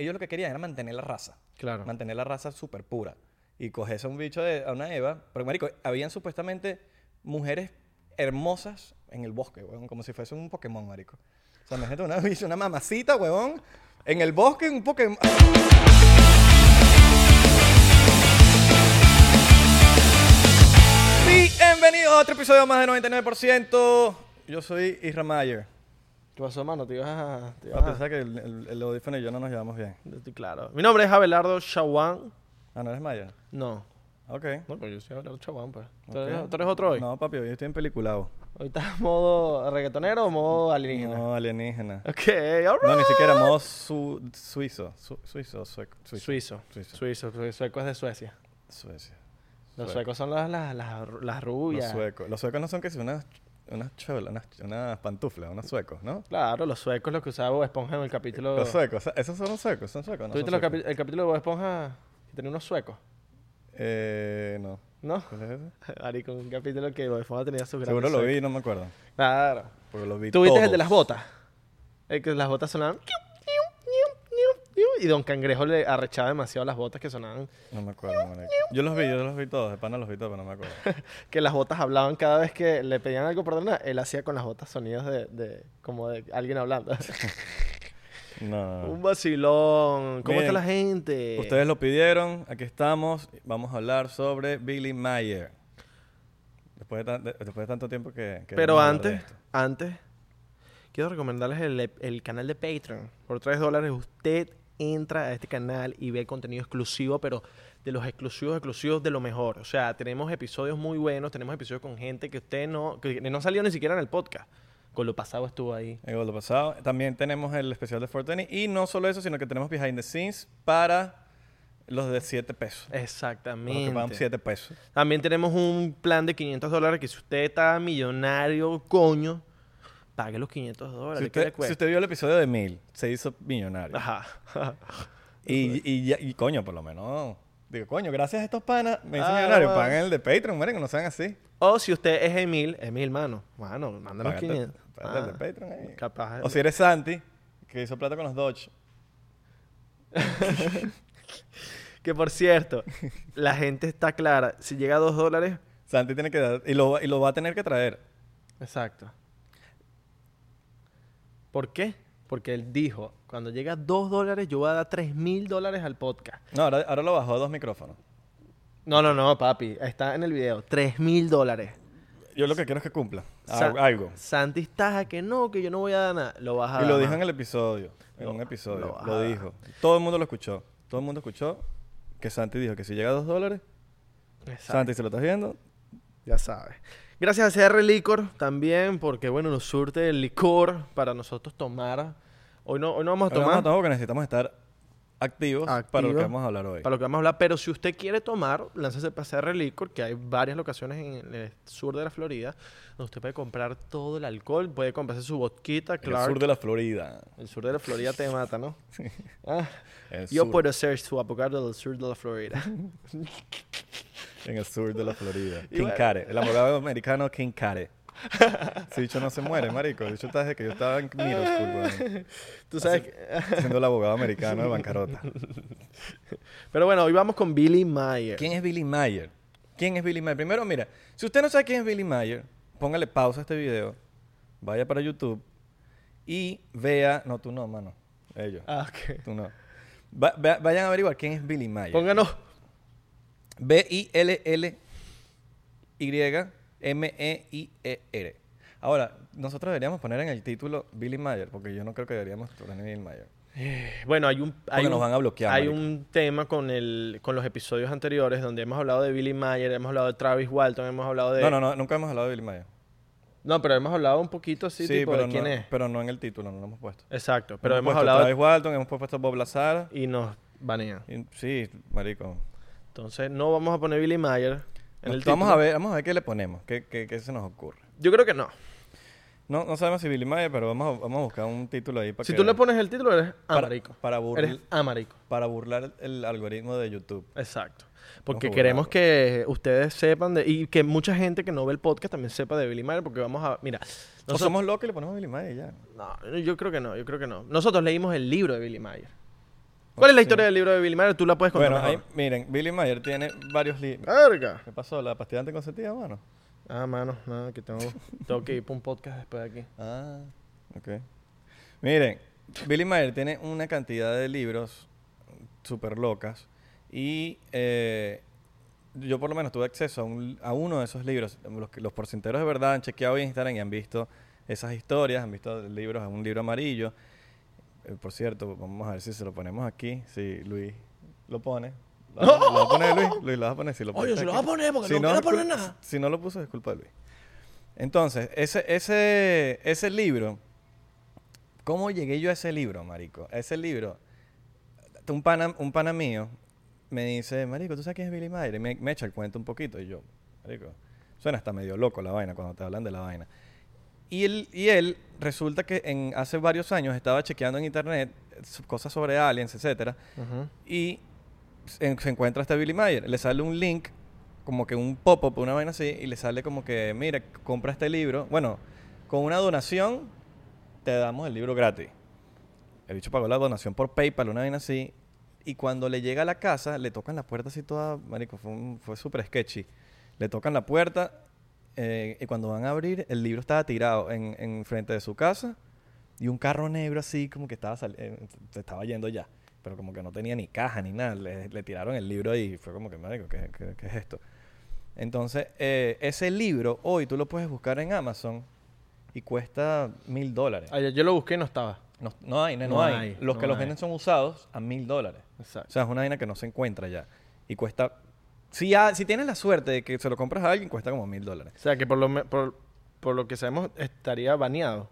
ellos lo que querían era mantener la raza. Claro. Mantener la raza súper pura. Y coges a un bicho de a una Eva. Pero, marico, habían supuestamente mujeres hermosas en el bosque, weón. Como si fuese un Pokémon, marico. O sea, imagínate una bicha, una mamacita, weón. En el bosque, un Pokémon. Bienvenidos a otro episodio más de 99%. Yo soy Isra Mayer. ¿Qué pasó, mano? Te ibas a... Te ibas a- que el, el, el audífono y yo no nos llevamos bien. Estoy claro. Mi nombre es Abelardo Chawan. Ah, ¿no eres Mayer? No. Ok. No, pero yo soy Abelardo Chawan, pues. ¿Tú, eres, tú eres otro hoy? No, papi, hoy estoy en peliculado. ¿Hoy estás modo reggaetonero o modo alienígena? No, alienígena. Ok, alright. No, ni siquiera modo su- suizo. Su- suizo, sueco. Suizo. Suizo. Suizo. Suizo. Suizo. Sueco es de Suecia. Suecia. Los Sueco. suecos son las, las, las, las Los rubias. suecos. Los suecos no son que si unas, unas cholas, unas, unas pantuflas, unos suecos, ¿no? Claro, los suecos los que usaba Bob Esponja en el capítulo... Los suecos. Esos son los suecos, son suecos. No ¿Tú son viste los suecos? capi- el capítulo de Bob Esponja que tenía unos suecos? Eh, no. ¿No? Ari, con un capítulo que Bob Esponja tenía sus Seguro lo vi, no me acuerdo. Claro. Porque lo vi ¿Tú viste el de las botas? El que las botas sonaban... Y Don Cangrejo le arrechaba demasiado las botas que sonaban. No me acuerdo, marico. Yo los vi, yo los vi todos. De pana los vi todos, pero no me acuerdo. Que las botas hablaban cada vez que le pedían algo por ordenar. Él hacía con las botas sonidos de, de como de alguien hablando. No. Un vacilón. ¿Cómo está la gente? Ustedes lo pidieron, aquí estamos. Vamos a hablar sobre Billy Mayer. Después de, tan- de- después de tanto tiempo que... que Pero antes, antes, quiero recomendarles el, el canal de Patreon. Por 3 dólares usted entra a este canal y ve contenido exclusivo, pero de los exclusivos, exclusivos de lo mejor. O sea, tenemos episodios muy buenos, tenemos episodios con gente que usted no, que no salió ni siquiera en el podcast. Con lo pasado estuvo ahí. En lo pasado. También tenemos el especial de Fortnite. Y no solo eso, sino que tenemos behind the scenes para los de 7 pesos. Los que Exactamente. pagan 7 pesos. También tenemos un plan de 500 dólares que si usted está millonario, coño, pague los 500 dólares. Si ¿qué usted, si vio el episodio de Mil, se hizo millonario. Ajá. Y, y, coño, por lo menos. Digo, coño, gracias a estos panas me hice Ah, millonario. Pagan el de Patreon, miren, no sean así. O si usted es Emil, Emil, mano. Mano, mándanos Págate- 500. págate el de Ah, Patreon ahí. Capaz. O si eres Santi, que hizo plata con los Dodge. Que por cierto, la gente está clara. Si llega a 2 dólares. Santi tiene que dar. Y lo, y lo va a tener que traer. Exacto. ¿Por qué? Porque él dijo, cuando llega a 2 dólares, yo voy a dar 3 mil dólares al podcast. No, ahora, ahora lo bajó a dos micrófonos. No, no, no, papi. Está en el video. 3 mil dólares. Yo lo que quiero es que cumpla. Sa- algo. Santi Taja que no, que yo no voy a dar nada. Lo vas a Y dar. lo dijo en el episodio. En Lo- un episodio. lo vas Lo, a dar. dijo. Todo el mundo lo escuchó. Todo el mundo escuchó que Santi dijo que si llega a dos dólares, Exacto. Santi, si lo estás viendo, Ya sabes. Gracias a CR Licor también, porque bueno, nos surte el licor para nosotros tomar. Hoy no, hoy no vamos a tomar vamos a tomar porque necesitamos estar activos, para lo que vamos a hablar hoy. para lo que vamos a hablar, pero si usted quiere tomar, láncese para CR Licor, que hay varias locaciones en el sur de la Florida, donde usted puede comprar todo el alcohol, puede comprarse su vodka, En claro. el sur de la Florida. El sur de la Florida te mata, ¿no? Ah, El yo sur. puedo ser su abogado del sur de la Florida. En el sur de la Florida. King bueno. Care. El abogado americano King Care. Ese bicho no se muere, marico. El bicho está desde que yo estaba en middle school. Tú sabes que- Siendo el abogado americano de bancarrota. Pero bueno, hoy vamos con Billy Mayer. ¿Quién es Billy Mayer? ¿Quién es Billy Mayer? Primero, mira, si usted no sabe quién es Billy Mayer, póngale pausa a este video, vaya para YouTube y vea... No, tú no, mano. Ellos. Ah, ok. Tú no. Va- va- vayan a averiguar quién es Billy Mayer. Pónganos. B-I-L-L-Y-M-E-I-E-R. Ahora, nosotros deberíamos poner en el título Billy Mayer, porque yo no creo que deberíamos poner Billy Mayer. Bueno, hay un, hay nos van a bloquear, Hay un tema con el, con los episodios anteriores donde hemos hablado de Billy Mayer, hemos hablado de Travis Walton, hemos hablado de. No, no, no, nunca hemos hablado de Billy Mayer. No, pero hemos hablado un poquito así, tipo pero de quién no, es. pero no en el título, no lo hemos puesto. Exacto, pero hemos, puesto hablado Travis Walton, hemos puesto Bob Lazar. y nos banean. y- sí, marico. Entonces, no vamos a poner Billy Mayer en el vamos a ver, vamos a ver qué le ponemos, qué, qué, qué se nos ocurre. Yo creo que no. No, no sabemos si Billy Mayer, pero vamos a, vamos a buscar un título ahí para Si que- tú le pones el título, eres amarico. para, burl- Eres amarico. para burlar el algoritmo de YouTube. Exacto. Porque queremos que ustedes sepan de, y que mucha gente que no ve el podcast también sepa de Billy Mayer, porque vamos a, mira, No nosotros- somos locos y le ponemos Billy Mayer ya. no, yo creo que no, yo creo que no. Nosotros leímos el libro de Billy Mayer. ¿Cuál es la historia del libro de Billy Mayer? Tú la puedes contar Bueno, ahí, miren, Billy Mayer tiene varios libros. Verga. ¿Qué pasó? ¿La pastilla anticonceptiva, mano? Ah, mano, nada, que tengo, tengo que ir para un podcast después de aquí. Ah, ok. Miren, Billy Mayer tiene una cantidad de libros súper locas y eh, yo por lo menos tuve acceso a, un- a uno de esos libros. Los, porcenteros de verdad han chequeado en Instagram y han visto esas historias, han visto libros, un libro amarillo. Eh, por cierto, vamos a ver si se lo ponemos aquí, si Luis lo pone. ¿Lo, vas a- lo vas a poner Luis? Luis, lo vas a poner. Si lo Oye, se lo vas a poner porque Si no quiero poner nada. Si no lo puso, disculpa Luis. Entonces, ese, ese, ese libro, ¿cómo llegué yo a ese libro, marico? A ese libro, un pana, un pana mío me dice, marico, ¿tú sabes quién es Billy Mayer? Y me, me echa el cuento un poquito. Y yo, marico, suena hasta medio loco la vaina cuando te hablan de la vaina. Y él, y él resulta que en, hace varios años estaba chequeando en internet eh, cosas sobre aliens, etcétera, y se, se encuentra este Billy Mayer. Le sale un link, como que un pop-up, una vaina así, y le sale como que, mira, compra este libro. Bueno, con una donación te damos el libro gratis. El bicho pagó la donación por PayPal, una vaina así. Y cuando le llega a la casa, le tocan la puerta así toda, marico, fue, un- fue súper sketchy. Le tocan la puerta eh, y cuando van a abrir, el libro estaba tirado en, en frente de su casa y un carro negro así como que estaba eh, se estaba yendo ya. Pero como que no tenía ni caja ni nada. Le, le tiraron el libro ahí y fue como que, marico, ¿qué, qué- qué es esto? Entonces, eh, ese libro hoy tú lo puedes buscar en Amazon y cuesta mil dólares. Yo lo busqué y no estaba. No, no hay, no, No hay. hay, Los no que los venden son usados a mil dólares. O sea, es una vaina que no se encuentra ya. Y cuesta... Si, tienes la suerte de que se lo compras a alguien, cuesta como mil dólares. O sea, que por lo, me- por, por lo que sabemos estaría baneado.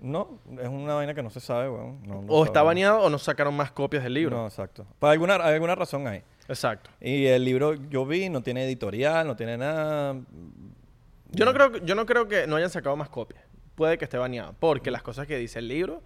No, es una vaina que no se sabe, weón. No, no o está baneado o no sacaron más copias del libro. No, exacto. Por alguna, alguna razón hay. Exacto. Y el libro yo vi, no tiene editorial, no tiene nada. Yo no, creo, que- yo no creo que no hayan sacado más copias. Puede que esté baneado. Porque las cosas que dice el libro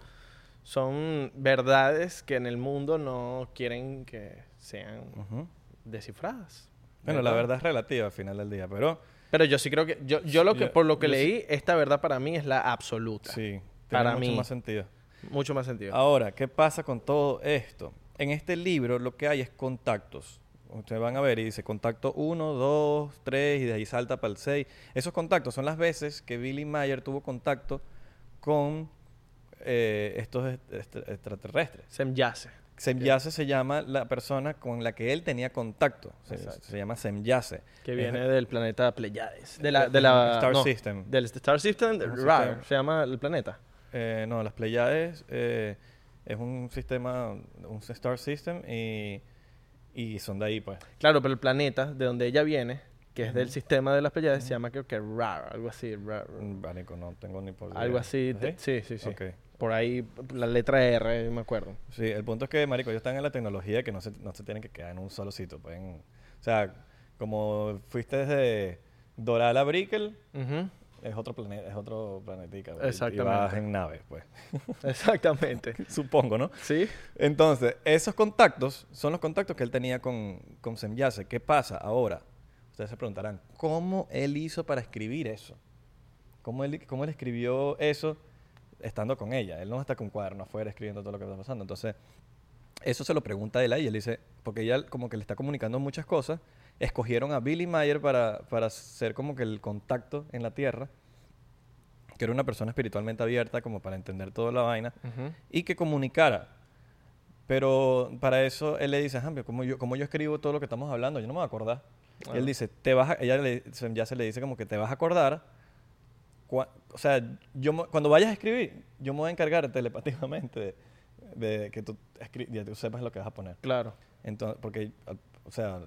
son verdades que en el mundo no quieren que sean Ujú. Descifradas. Bueno, la verdad es relativa al final del día, pero Pero yo sí creo que... Yo, yo lo que, Yo- por lo que sí- leí, esta verdad para mí es la absoluta. sí, tiene Para mucho mí. más sentido. Mucho más sentido. Ahora, ¿qué pasa con todo esto? En este libro lo que hay es contactos. Ustedes van a ver y dice contacto 1, 2, 3 y de ahí salta para el 6. Esos contactos son las veces que Billy Mayer tuvo contacto con eh, estos est- est- extraterrestres. Semyase. Semyase se llama la persona con la que él tenía contacto. Se, llama Semyase. Que Es- viene del planeta Pleiades. De la... De la Star no, System. Del Star System. Un Ra, sistema. se llama el planeta. Eh, no, las Pleiades eh, es un sistema, un star system y, y son de ahí, pues. Claro, pero el planeta de donde ella viene, que es del sistema de las Pleiades, se llama creo que Ra, algo así. Ra- Mm, Marico, no tengo ni por algo así. ¿Sí? de- sí, sí, sí. Ok. Por ahí, la letra R, me acuerdo. Sí, el punto es que, marico, ellos están en la tecnología que no se, no se tienen que quedar en un solo sitio. Pueden, o sea, como fuiste desde Doral a Brickell, es otro planeta, es otro planetica. pues, y- Y Exactamente. vas en naves, pues. Exactamente. Supongo, ¿no? ¿Sí? Entonces, esos contactos son los contactos que él tenía con, con Semyase. ¿Qué pasa ahora? Ustedes se preguntarán, ¿cómo él hizo para escribir eso? ¿Cómo él, cómo él escribió eso estando con ella? Él no está con cuaderno afuera escribiendo todo lo que está pasando. Entonces, eso se lo pregunta él a ella. y Él dice, porque ella como que le está comunicando muchas cosas. Escogieron a Billy Mayer para, para ser como que el contacto en la Tierra. Que era una persona espiritualmente abierta como para entender toda la vaina Ujú. y que comunicara. Pero para eso él le dice, "Ajá, pero como yo, como yo escribo todo lo que estamos hablando, yo no me voy a acordar. Y Ah. él dice, te vas a, ella le- ya se le dice como que te vas a acordar. Cua- o sea, yo cuando vayas a escribir, yo me voy a encargar telepáticamente de, de que tú, ya tú sepas lo que vas a poner. Claro. Entonces, porque, o sea,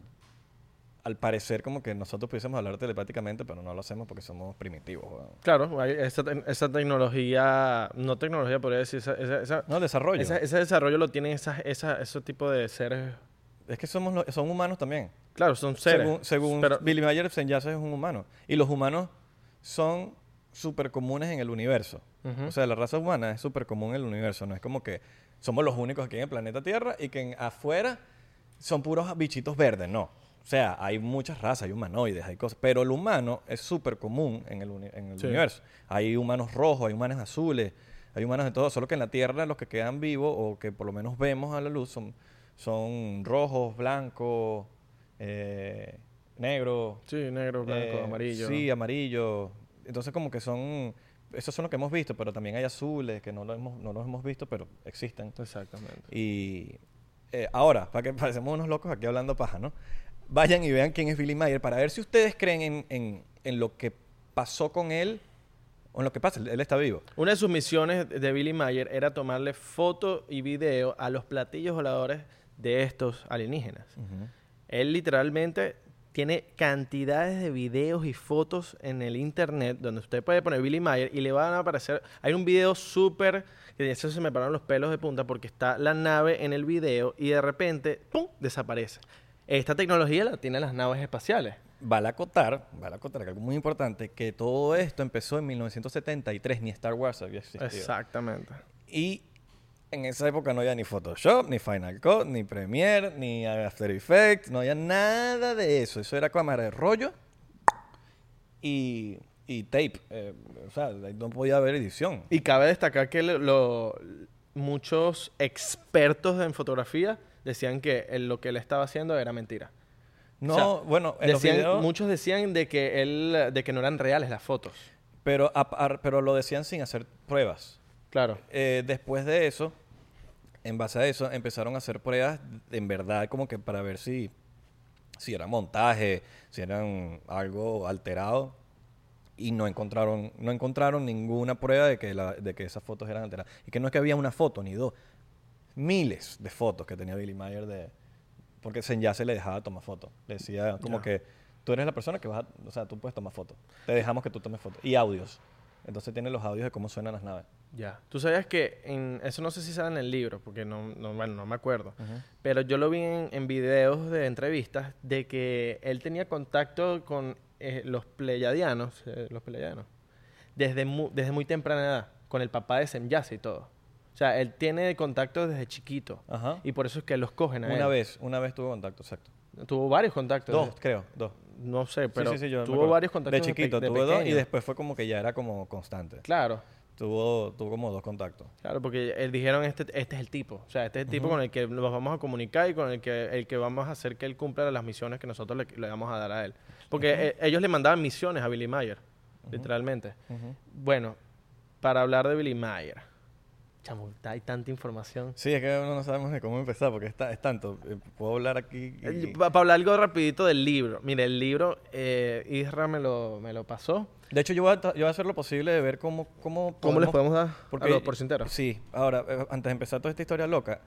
al parecer como que nosotros pudiésemos hablar telepáticamente, pero no lo hacemos porque somos primitivos. Claro, esa, esa tecnología, no tecnología, podría decir, esa, esa, esa- No, desarrollo. esa- ese desarrollo lo tienen esas, esa, ese tipo de seres. es que somos son humanos también. Claro, son seres. Según, según pero- Billy Mayer, Semyase es un humano. Y los humanos son súper comunes en el universo. O sea, la raza humana es súper común en el universo. No es como que somos los únicos aquí en el planeta Tierra y que en- afuera son puros bichitos verdes. No. O sea, hay muchas razas, hay humanoides, hay cosas. Pero el humano es súper común en el, uni- en el Sí. universo. Hay humanos rojos, hay humanos azules, hay humanos de todo, solo que en la Tierra los que quedan vivos o que por lo menos vemos a la luz son, son rojos, blancos, eh, negros. Sí, negro, blanco, eh, amarillo. Sí, amarillo. Entonces como que son, esos son los que hemos visto, pero también hay azules que no los hemos, no los hemos visto, pero existen. Exactamente. Y eh, ahora, para que parecemos unos locos aquí hablando paja, ¿no? Vayan y vean quién es Billy Mayer para ver si ustedes creen en, en- en lo que pasó con él o en lo que pasa. Él, él está vivo. Una de sus misiones de Billy Mayer era tomarle foto y video a los platillos voladores de estos alienígenas. Él literalmente tiene cantidades de videos y fotos en el internet donde usted puede poner Billy Mayer y le van a aparecer. Hay un video súper. que de eso se me pararon los pelos de punta porque está la nave en el video y de repente, ¡pum! desaparece. Esta tecnología la tienen las naves espaciales. Vale acotar, vale acotar que algo muy importante, que todo esto empezó en 1973, ni Star Wars había existido. Exactamente. Y en esa época no había ni Photoshop, ni Final Cut, ni Premiere, ni After Effects, no había nada de eso. Eso era cámara de rollo y, y tape. eh, o sea, no podía haber edición. Y cabe destacar que lo- lo- muchos expertos en fotografía decían que lo que él estaba haciendo era mentira. No, O sea, bueno, en los Decían- videos, muchos decían de que él, de que no eran reales las fotos. pero, a- a- pero lo decían sin hacer pruebas. Claro. Eh, después de eso, en base a eso, empezaron a hacer pruebas en verdad como que para ver si, si era montaje, si eran algo alterado. Y no encontraron, no encontraron ninguna prueba de que, la- de que esas fotos eran alteradas. Y que no es que había una foto ni dos. Miles de fotos que tenía Billy Mayer de... Porque ya se le dejaba tomar fotos. Le decía como que tú eres la persona que vas a... O sea, tú puedes tomar fotos. Te dejamos que tú tomes fotos. Y audios. Entonces tiene los audios de cómo suenan las naves. Ya. Tú sabías que en, eso no sé si sale en el libro, porque no, no, bueno, no me acuerdo. Pero yo lo vi en, en videos de entrevistas de que él tenía contacto con eh, los pleyadianos, eh, los pleyadianos, desde, mu- desde muy temprana edad, con el papá de Semyase y todo. O sea, él tiene contacto desde chiquito. Ajá. Y por eso es que los cogen a Una él. vez, una vez tuve contacto, exacto. Tuvo varios contactos. Dos, creo, dos. No sé, pero sí, sí, tuvo varios contactos De chiquito, de tuve dos y después fue como que ya era como constante. Claro. Tuvo, tuvo como dos contactos. Claro, porque él dijeron este, este es el tipo, o sea, este es el tipo con el que nos vamos a comunicar y con el que, el que vamos a hacer que él cumpla las misiones que nosotros le, le vamos a dar a él. Porque eh, ellos le mandaban misiones a Billy Mayer, literalmente. Bueno, para hablar de Billy Mayer, chamo, hay tanta información. Sí, es que uno no sabemos de cómo empezar porque está, es tanto. Eh, Puedo hablar aquí. y- Para hablar algo rapidito del libro. Mire, el libro, eh, Isra me lo, me lo pasó. De hecho, yo voy, a, tra- yo voy a hacer lo posible de ver cómo... ¿Cómo, ¿Cómo les podemos- podemos dar a los porcenteros? Sí, ahora, eh, antes de empezar toda esta historia loca,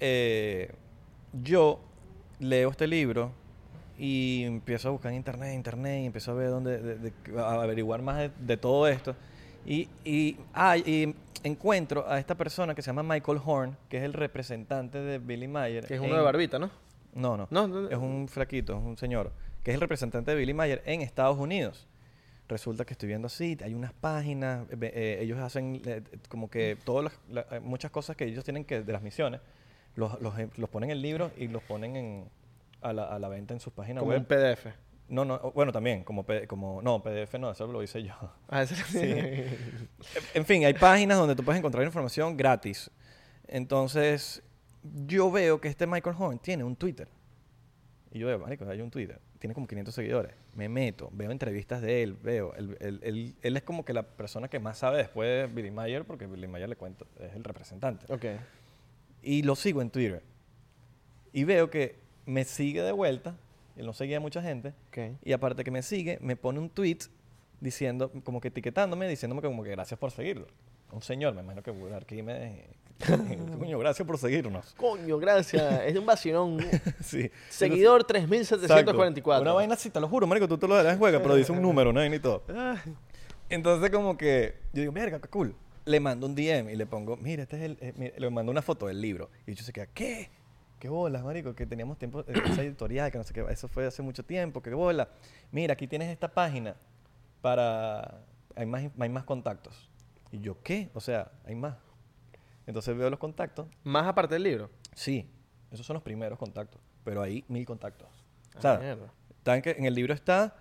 eh, yo leo este libro y empiezo a buscar en internet, internet, y empiezo a ver dónde, de- de- a averiguar más de, de todo esto. Y, y, ah, y encuentro a esta persona que se llama Michael Horn, que es el representante de Billy Mayer. Que es uno en- de barbita, ¿no? No, no, No, no, no. Es un flaquito, es un señor, que es el representante de Billy Mayer en Estados Unidos. Resulta que estoy viendo así, hay unas páginas, eh, eh, ellos hacen eh, como que todas las, la- eh, muchas cosas que ellos tienen que, de las misiones, los, los, los ponen en libros y los ponen en, a, la, a la venta en sus páginas Como web. un PDF. No, no, bueno, también, como, como, no, PDF no, eso lo hice yo. Ah, ese- En fin, hay páginas donde tú puedes encontrar información gratis. Entonces, yo veo que este Michael Horn tiene un Twitter. Y yo veo, marico, hay un Twitter. Tiene como 500 seguidores. Me meto, veo entrevistas de él, veo. Él, él- él- él es como que la persona que más sabe después de Billy Mayer, porque Billy Mayer le cuento, es el representante. ok. Y lo sigo en Twitter. Y veo que me sigue de vuelta. Él no seguía a mucha gente. Ok. Y aparte que me sigue, me pone un tweet diciendo, como que etiquetándome, diciéndome como que gracias por seguirlo. Un señor, me imagino que aquí me... Coño, gracias por seguirnos. Coño, gracias. Es un vacilón. sí. Seguidor Exacto. 3744. Una vaina así, te lo juro, marico, tú te lo darás en juega, pero dice un número, ¿no? Y todo. Entonces como que yo digo, mierda, qué cool. Le mando un DM y le pongo, mira, este es el... eh, mira", le mando una foto del libro. Y yo se queda, ¿qué? ¿Qué bolas, marico? Que teníamos tiempo, eh, esa editorial, que no sé qué, eso fue hace mucho tiempo, qué bola. Mira, aquí tienes esta página para... Hay más, hay más contactos. Y yo, ¿qué? O sea, hay más. Entonces veo los contactos. Más aparte del libro. Sí, esos son los primeros contactos, pero hay mil contactos. O Ah, sea, mierda. está en, que, en el libro está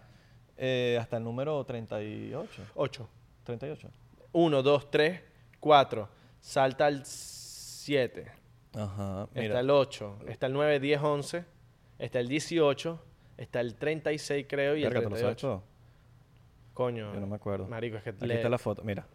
eh, hasta el número 38. 8. 38. 1, 2, 3, 4, salta al 7, Ajá, está mira. el 8, está el 9, 10, 11, está el 18, está el 36 creo y Verga, el ¿te lo sabes 38. todo? Coño. Yo no me acuerdo. Marico, es que Aquí le- está la foto, mira.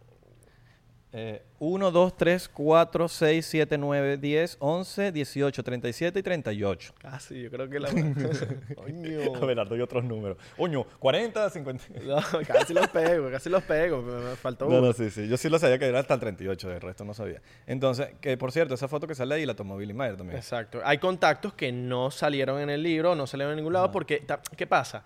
1, 2, 3, 4, 6, 7, 9, 10, 11, 18, 37 y 38. Casi, yo creo que la... Coño. Abelardo y otros números. Coño, 40, 50. No, casi los pego, casi los pego. Me faltó No, uno. no, sí, sí. Yo sí lo sabía que era hasta el 38, el resto no sabía. Entonces, que por cierto, esa foto que sale ahí la tomó Billy Mayer también. Exacto. Hay contactos que no salieron en el libro, no salieron en ningún lado, porque, ¿qué pasa?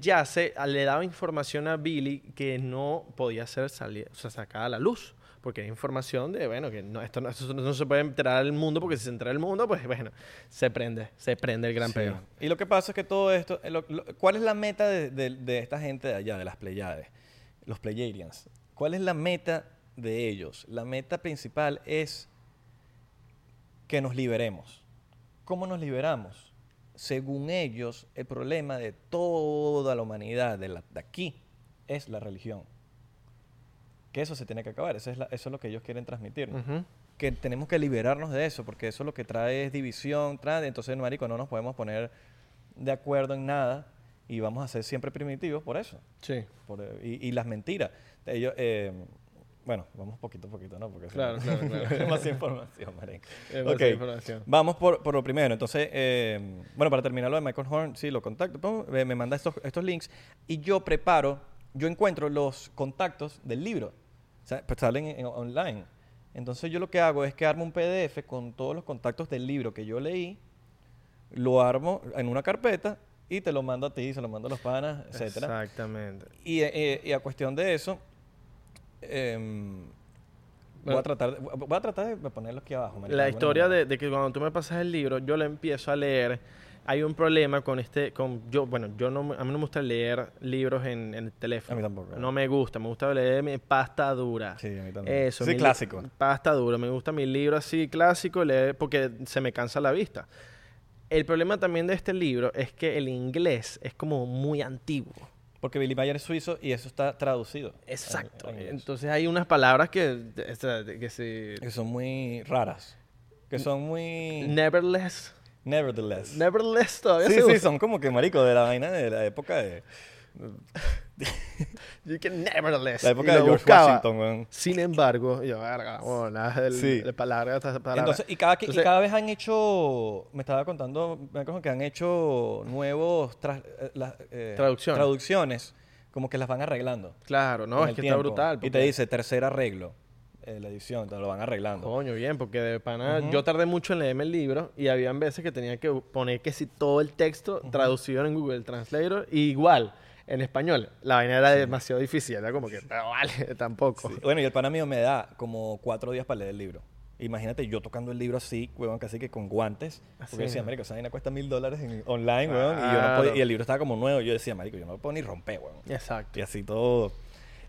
Yace le daba información a Billy que no podía ser salir, o sea, sacada a la luz. Porque era información de, bueno, que no, esto, no, esto no se puede enterar al mundo, porque si se entera al mundo, pues bueno, se prende, se prende el gran Sí. peo. Y lo que pasa es que todo esto, eh, lo- lo- ¿cuál es la meta de, de- de esta gente de allá, de las Pleiades, los Pleiadians? ¿Cuál es la meta de ellos? La meta principal es que nos liberemos. ¿Cómo nos liberamos? Según ellos, el problema de toda la humanidad, de, la- de aquí, es la religión. Que eso se tiene que acabar, eso es, la- eso es lo que ellos quieren transmitir que tenemos que liberarnos de eso, porque eso lo que trae es división, trae, entonces, marico, no nos podemos poner de acuerdo en nada y vamos a ser siempre primitivos por eso, Sí, por, y, y las mentiras. Ellos, eh, bueno, vamos poquito a poquito, ¿no? Porque Claro, claro, claro. es demasiada información, marico. Información. Vamos por, por lo primero. Entonces, eh, bueno, para terminar lo de Michael Horn, sí, lo contacto, pum, eh, me manda estos, estos links y yo preparo, yo encuentro los contactos del libro. O sea, pues salen en- en- online. Entonces, yo lo que hago es que armo un PDF con todos los contactos del libro que yo leí, lo armo en una carpeta y te lo mando a ti, se lo mando a los panas, etcétera. Exactamente. Y, eh, y a cuestión de eso, em, voy, a tratar de, voy a tratar de ponerlo aquí abajo. La historia de que cuando tú me pasas el libro, yo lo empiezo a leer. Hay un problema con este, con yo, bueno, yo no, a mí no me gusta leer libros en, en el teléfono. A mí tampoco. No me gusta, me gusta leer mi pasta dura. Sí, a mí también. Eso. Sí, clásico. Pasta dura. Me gusta mi libro así clásico leer porque se me cansa la vista. El problema también de este libro es que el inglés es como muy antiguo. Porque Billy Mayer es suizo y eso está traducido. Exacto. en- en inglés. Entonces hay unas palabras que, que se... que son muy raras. Que son muy... Nevertheless. Nevertheless. Nevertheless todavía sí, se sí, usa. son como que marico de la vaina de la época de... You can nevertheless. La Y época lo de George buscaba. Washington, weón. Sin embargo, yo, verga, bueno, nada del, Sí. de palabra tras palabra. Entonces, y cada, que- y Entonces, cada vez han hecho, me estaba contando, me acuerdo que han hecho nuevos tras- eh, las, eh, Traducciones. traducciones, como que las van arreglando. Claro, no, con es el que tiempo. está brutal. Y te porque- dice tercer arreglo, eh, la edición, te lo van arreglando. Coño, bien, porque de pana, Ujú. yo tardé mucho en leerme el libro y habían veces que tenía que poner que si todo el texto traducido en Google Translator, y igual, en español, la vaina era demasiado difícil, era como que, pero vale, tampoco. Sí. Bueno, y el pana mío me da como cuatro días para leer el libro. Imagínate yo tocando el libro así, huevón, casi que con guantes. Porque Así. decía, marico, esa vaina cuesta mil dólares online, huevón. Y, yo no podía- y el libro estaba como nuevo. Yo decía, marico, yo no lo puedo ni romper, huevón. Exacto. Y así todo.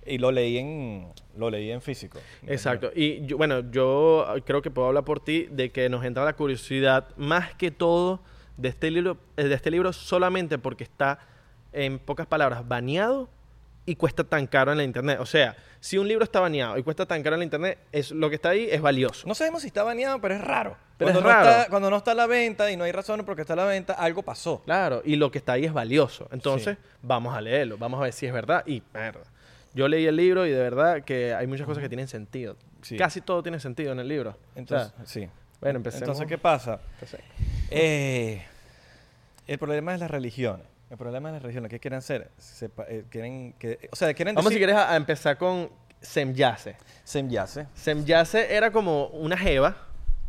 Y lo leí en, lo leí en físico. Exacto. Y yo- bueno, yo creo que puedo hablar por ti de que nos entra la curiosidad más que todo de este libro, eh, de este libro solamente porque está, en pocas palabras, baneado y cuesta tan caro en la internet. O sea, si un libro está baneado y cuesta tan caro en la internet, es, lo que está ahí es valioso. No sabemos si está baneado, pero es raro. Pero cuando es no raro. Está, cuando no está a la venta y no hay razones por qué está a la venta, algo pasó. Claro, y lo que está ahí es valioso. Entonces, vamos a leerlo, vamos a ver si es verdad. Y, mierda. Yo leí el libro y de verdad que hay muchas cosas que tienen sentido. Sí. Casi todo tiene sentido en el libro. Entonces, O sea, sí. bueno, empecemos. Entonces, ¿qué pasa? Eh, el problema es las religiones. El problema es las religiones. ¿Qué quieren hacer? Sepa- eh, quieren que, o sea, quieren Vamos, si quieres, a a empezar con Semyase. Semyase. Semyase era como una jeva.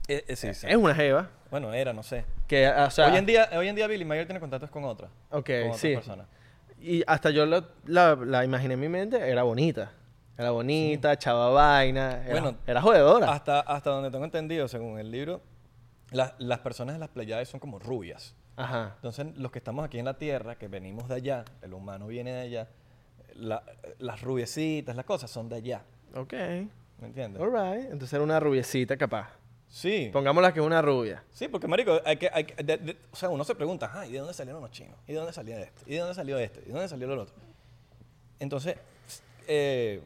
Eh, eh, sí, sí. Es una jeva. Bueno, era, no sé. Que, o sea, hoy, en día, hoy en día Billy Mayer tiene contactos con otras. Ok, con otras sí. personas. Y hasta yo la, la, la imaginé en mi mente, era bonita. Era bonita, chava vaina. Era, Bueno, era jodedora. Hasta, hasta donde tengo entendido, según el libro, la- las personas de las Pleiades son como rubias. Ajá. Entonces, los que estamos aquí en la Tierra, que venimos de allá, el humano viene de allá, la- las rubiecitas, las cosas son de allá. Ok. ¿Me entiendes? Alright. Entonces era una rubiecita capaz. Sí. Pongámosla que es una rubia. Sí, porque, marico, hay que, hay que- de- de- o sea, uno se pregunta, ay, ¿de dónde salieron los chinos? ¿Y de dónde salió esto? ¿Y de dónde salió este? ¿Y de dónde salió lo otro? Entonces, eh,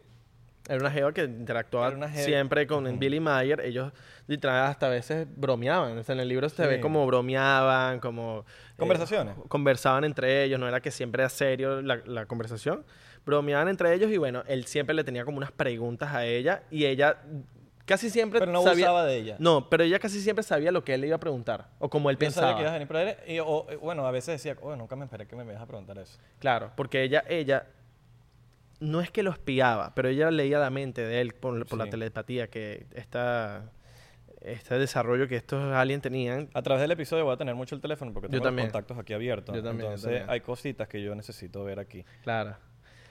Era una jeva que interactuaba siempre con. Billy Mayer. Ellos literal hasta a veces bromeaban. O sea, en el libro se ve como bromeaban, como... eh, Conversaciones. conversaban entre ellos. No era que siempre era serio la, la conversación. Bromeaban entre ellos y bueno, él siempre le tenía como unas preguntas a ella y ella casi siempre Pero no sabía... abusaba de ella. No, pero ella casi siempre sabía lo que él le iba a preguntar. O como él Yo sabía pensaba. que ibas a venir para él. Y, o, eh, bueno, a veces decía, oh, nunca me esperé que me vayas a preguntar eso. Claro, porque ella, ella no es que lo espiaba, pero ella leía la mente de él por, por la Sí. telepatía, que esta, este desarrollo que estos aliens tenían. A través del episodio voy a tener mucho el teléfono porque Yo tengo los también. contactos aquí abiertos. Yo también, yo Entonces también. hay cositas que yo necesito ver aquí. Claro.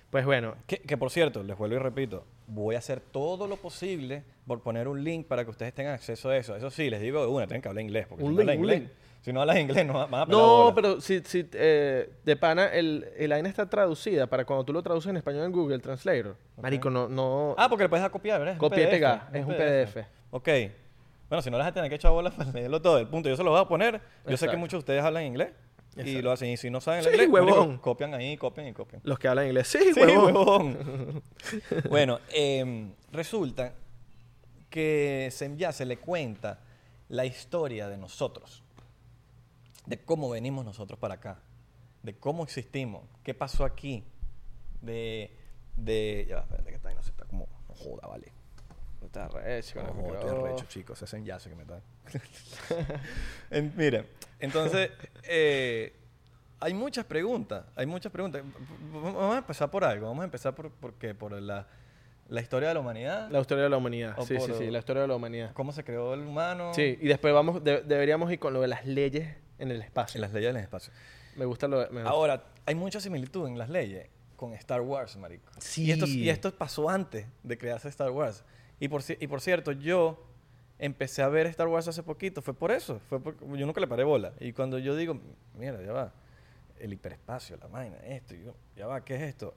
Pues bueno, Que, que, por cierto, les vuelvo y repito, voy a hacer todo lo posible por poner un link para que ustedes tengan acceso a eso. Eso sí, les digo de una, tienen que hablar inglés. Porque Un si no hablas link, un inglés, link. si no hablas inglés, no van a no, pero si, si eh, de pana, el, el AINA está traducida para cuando tú lo traduces en español en Google Translator. Marico, no, no. Ah, porque le puedes dar copiar, ¿verdad? Copia y pegar, es un PDF. Ok. Bueno, si no les vas a tener que echar bolas para leerlo todo. El punto, yo se lo voy a poner. Yo sé que Exacto. muchos de ustedes hablan inglés y lo hacen. Y si no saben Sí, inglés, huevón. copian ahí, copian y copian. Los que hablan inglés. Sí, Sí, huevón. huevón. bueno, em, resulta que se, ya se le cuenta la historia de nosotros, de cómo venimos nosotros para acá, de cómo existimos, qué pasó aquí, de... de ya, va, espérate que está ahí, no se está como... No joda, vale. Está recio, No con el joda, estoy micrófono. arrecho, chicos. Ese enlace que me está... En- mira, entonces... eh, hay muchas preguntas, hay muchas preguntas. Vamos a empezar por algo. Vamos a empezar por, por qué? Por la, la historia de la humanidad. La historia de la humanidad. O Sí, sí, por- sí, la historia de la humanidad. cómo se creó el humano. Sí, y después vamos, de- deberíamos ir con lo de las leyes en el En espacio. las leyes del espacio. Me gusta lo de... me gusta. Ahora, hay mucha similitud en las leyes con Star Wars, marico. Sí. Y esto, y esto pasó antes de crearse Star Wars. Y por, y por cierto, yo empecé a ver Star Wars hace poquito. Fue por eso. Fue porque yo nunca le paré bola. Y cuando yo digo, mira, ya va, el hiperespacio, la vaina, esto, y yo, ya va, ¿qué es esto?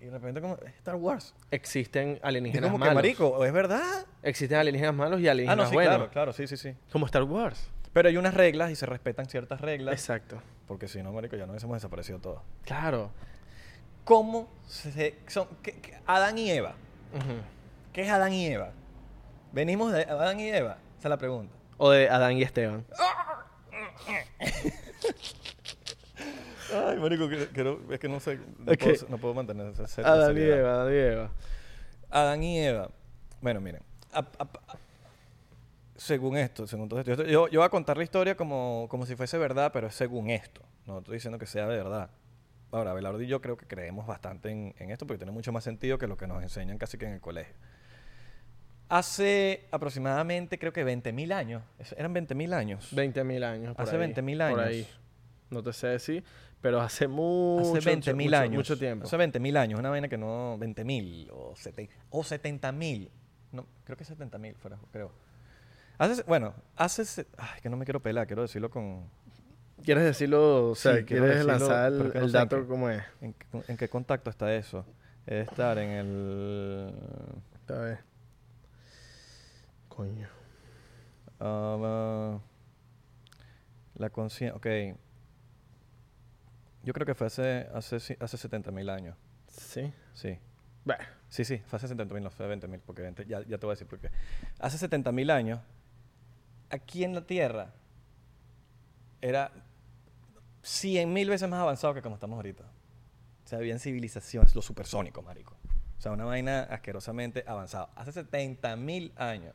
Y de repente como, Star Wars. Existen alienígenas como que, malos. marico, ¿es verdad? Existen alienígenas malos y Ah, alienígenas no, sí, buenos. claro, claro, sí, sí, sí. Como Star Wars. Pero hay unas reglas y se respetan ciertas reglas. Exacto. Porque si no, marico, ya no hubiésemos desaparecido todos. Claro. ¿Cómo se, son, qué- Adán y Eva? ¿Qué es Adán y Eva? ¿Venimos de Adán y Eva? Esa es la pregunta. O de Adán y Esteban. Ay, marico, que, que no- es que no sé, no, puedo, no puedo mantener esa Adán y. Eva, Adán y Eva. Adán y Eva. Bueno, miren. a- a- a- según esto, según todo esto. Yo, yo voy a contar la historia como, como si fuese verdad, pero es según esto. No estoy diciendo que sea de verdad. Ahora, Abelardo y yo creo que creemos bastante en, en esto porque tiene mucho más sentido que lo que nos enseñan casi que en el colegio. Hace aproximadamente, creo que 20.000 años. ¿Es- ¿Eran 20.000 años? 20.000 años. por Hace ahí, 20.000 Por años. ahí. No te sé decir, pero hace mucho, Hace 20.000 mucho- años. Mucho tiempo. Hace 20.000 años. Una vaina que no... 20.000 o, o 70.000. No, creo que 70.000 fuera, creo. Hace, bueno, hace... Ay, que no me quiero pelar. Quiero decirlo con... ¿Quieres decirlo? O sea, Sí, ¿quieres decirlo, lanzar el, no el dato qué. como es? ¿En, qué- en qué contacto está eso? Debe estar en el... A ver. Coño. ah, la conciencia... Ok. Yo creo que fue hace, hace, hace 70.000 años. Sí. Sí. Sí, sí, fue hace 70.000, no fue 20.000, porque 20 ya, ya te voy a decir por qué. Hace 70.000 años, aquí en la Tierra, era 100.000 veces más avanzado que como estamos ahorita. O sea, habían civilizaciones, los supersónicos, marico. O sea, una vaina asquerosamente avanzada. Hace 70.000 años.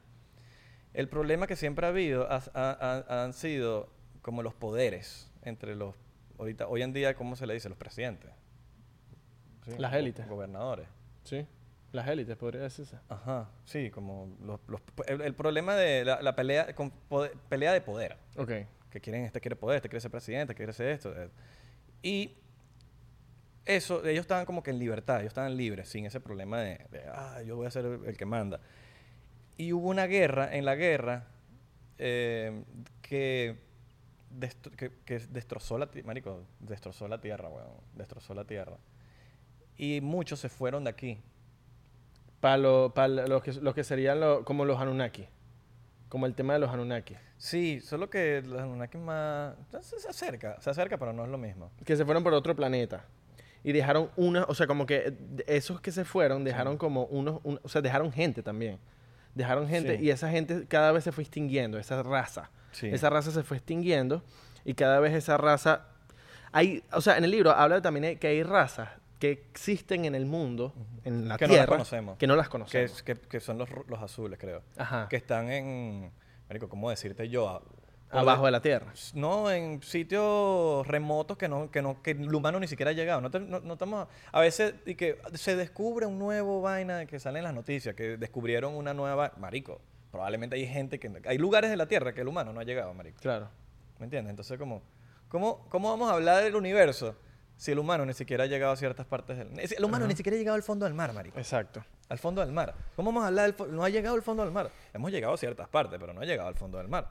El problema que siempre ha habido ha- ha- ha- han sido como los poderes entre los... Ahorita, hoy en día, ¿cómo se le dice? Los presidentes. ¿Sí? Las élites. Gobernadores. sí. Las élites, podría decirse. Ajá, sí, como los, los- el, el problema de la, la pelea, con poder- pelea de poder, Ok. que quieren, este quiere poder, este quiere ser presidente, este quiere ser esto. eh. Y eso, ellos estaban como que en libertad, ellos estaban libres, sin ese problema de, de, ah, yo voy a ser el, el que manda. Y hubo una guerra, en la guerra, eh, que, destro- que, que destrozó la tierra, marico, destrozó la tierra, weón, destrozó la tierra. Y muchos se fueron de aquí. Para lo, pa lo que, los que serían lo- como los Anunnaki. Como el tema de los Anunnaki. Sí, solo que los Anunnaki más... Se, se acerca, se acerca, pero no es lo mismo. Que se fueron por otro planeta. Y dejaron una, o sea, como que de- esos que se fueron dejaron como unos, un- o sea, dejaron gente también. Dejaron gente Sí. y esa gente cada vez se fue extinguiendo, esa raza. Sí. Esa raza se fue extinguiendo y cada vez esa raza... Hay, o sea, en el libro habla también de que hay razas que existen en el mundo, en la Que no las Tierra, conocemos. que no las conocemos. que son los, los azules, creo. Ajá. Que están en. Marico, ¿cómo decirte yo? Abajo de la Tierra. No, en sitios remotos que no, que no, que el humano ni siquiera ha llegado. No, te- no- no estamos, a veces y que se descubre un nuevo vaina que sale en las noticias, que descubrieron una nueva, marico. Probablemente hay gente que hay lugares de la Tierra que el humano no ha llegado, marico. Claro. ¿Me entiendes? Entonces, como, ¿cómo, ¿cómo vamos a hablar del universo si el humano ni siquiera ha llegado a ciertas partes del... El humano ni siquiera ha llegado al fondo del mar, marico. Exacto. Al fondo del mar. ¿Cómo vamos a hablar del No ha llegado al fondo del mar. Hemos llegado a ciertas partes, pero no ha llegado al fondo del mar.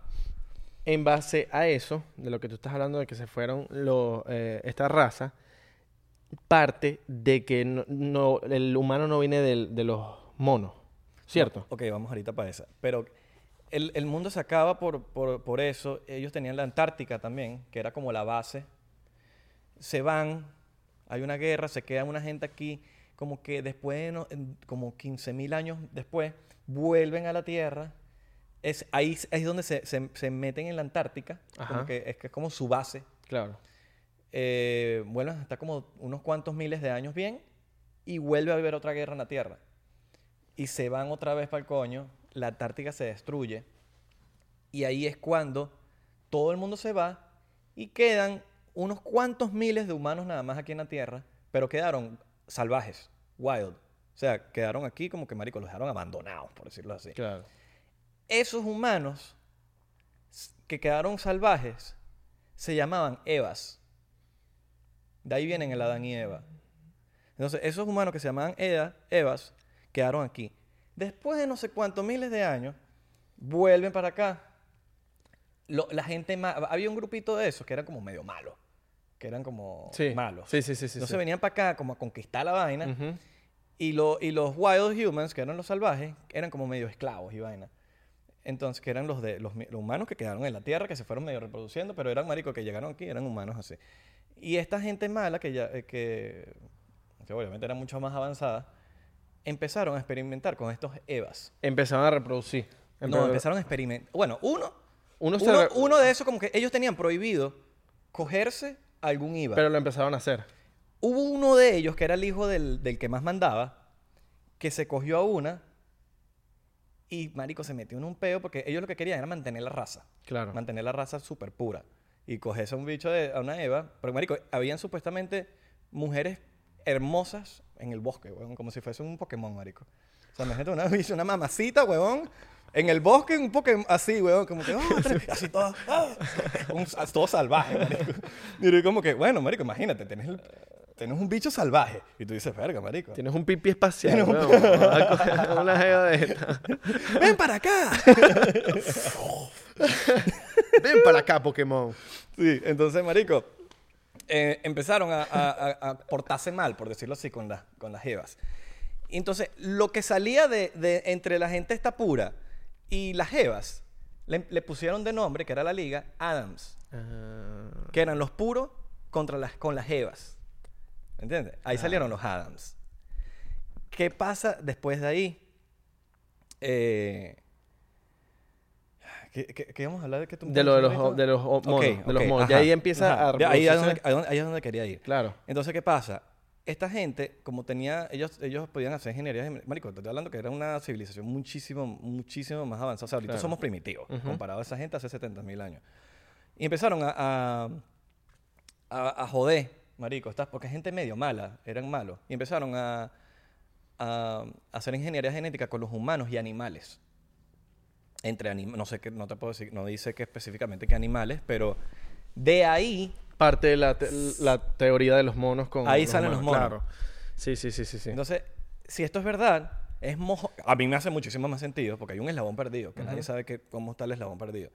En base a eso, de lo que tú estás hablando de que se fueron los, eh, esta raza, parte de que no, no- el humano no viene del- de los monos, ¿cierto? Ok, vamos ahorita para esa. Pero el, mundo se acaba por, por, eso. Ellos tenían la Antártica también, que era como la base. Se van, hay una guerra, se queda una gente aquí, como que después, de no- como 15.000 años después, vuelven a la Tierra. Es, ahí es donde se, se- se meten en la Antártica, como que es, que es como su base. Claro. eh, vuelven hasta como unos cuantos miles de años bien y vuelve a haber otra guerra en la Tierra. Y se van otra vez para el coño, la Antártica se destruye y ahí es cuando todo el mundo se va y quedan unos cuantos miles de humanos nada más aquí en la Tierra, pero quedaron salvajes, wild. O sea, quedaron aquí como que, marico, los dejaron abandonados, por decirlo así Claro. Esos humanos que quedaron salvajes se llamaban Evas. De ahí vienen el Adán y Eva. Entonces, esos humanos que se llamaban Eda, Evas quedaron aquí. Después de no sé cuántos miles de años, vuelven para acá. Lo- la gente había un grupito de esos que eran como medio malos, que eran como Sí. malos. Sí, sí, sí, sí. Entonces sí. venían para acá como a conquistar la vaina. Y, lo- y los wild humans, que eran los salvajes, eran como medio esclavos y vaina. Entonces, que eran los, de, los, los humanos que quedaron en la tierra, que se fueron medio reproduciendo, pero eran maricos que llegaron aquí, eran humanos así. Y esta gente mala, que ya, eh, que, que obviamente era mucho más avanzada, empezaron a experimentar con estos Evas. Empezaron a reproducir. No, Empe- empezaron a experimentar. Bueno, uno, Uno uno, se re- uno de esos, como que ellos tenían prohibido cogerse algún IVA. Pero lo empezaron a hacer. Hubo uno de ellos, que era el hijo del, del que más mandaba, que se cogió a una y, marico, se metió en un peo porque ellos lo que querían era mantener la raza. Claro. Mantener la raza súper pura. Y cogerse a un bicho, de, a una Eva. Pero, marico, habían supuestamente mujeres hermosas en el bosque, weón. Como si fuese un Pokémon, marico. O sea, imagínate una bicha, una mamacita, weón. En el bosque, un Pokémon así, weón. Como que, oh, así todo, ah, un- todo salvaje, marico. Y como que, bueno, marico, imagínate, tenés, el- tenés un bicho salvaje. Y tú dices, verga, marico. Tienes un pipí espacial. Tienes un- weón. Vas a coger Una jeva de esta. ¡Ven para acá! Ven para acá, Pokémon. Sí, entonces, marico, eh, empezaron a, a- a- a portarse mal, por decirlo así, con, las con las jevas. Y entonces, lo que salía de, de entre la gente esta pura y las jevas, le, le pusieron de nombre, que era la liga, Adams, Ah, que eran los puros contra las, con las jevas. ¿Entiendes? Ahí salieron los Adams. ¿Qué pasa después de ahí? Eh, ¿qué, qué, qué íbamos a hablar de que tú de lo de los, de los monos. Ok, de los ok, monos. Y ahí empieza ajá. a De ahí, es donde, ahí ahí es donde quería ir. Claro. Entonces, ¿qué pasa? Esta gente, como tenía, ellos, ellos podían hacer ingeniería, marico, te estoy hablando que era una civilización muchísimo, muchísimo más avanzada. O sea, ahorita Claro. somos primitivos, Ujú. comparado a esa gente hace 70 mil años. Y empezaron a, a, a- a joder, marico, estas, porque es gente medio mala, eran malos. Y empezaron a, a hacer ingeniería genética con los humanos y animales. Entre animales, no sé qué, no te puedo decir, no dice que específicamente qué animales, pero de ahí Parte de la, te- la teoría de los monos con. Ahí salen los monos. Claro. Sí, sí, sí, sí. sí. Entonces, si esto es verdad, es mojo... A mí me hace muchísimo más sentido porque hay un eslabón perdido, que nadie sabe que, cómo está el eslabón perdido.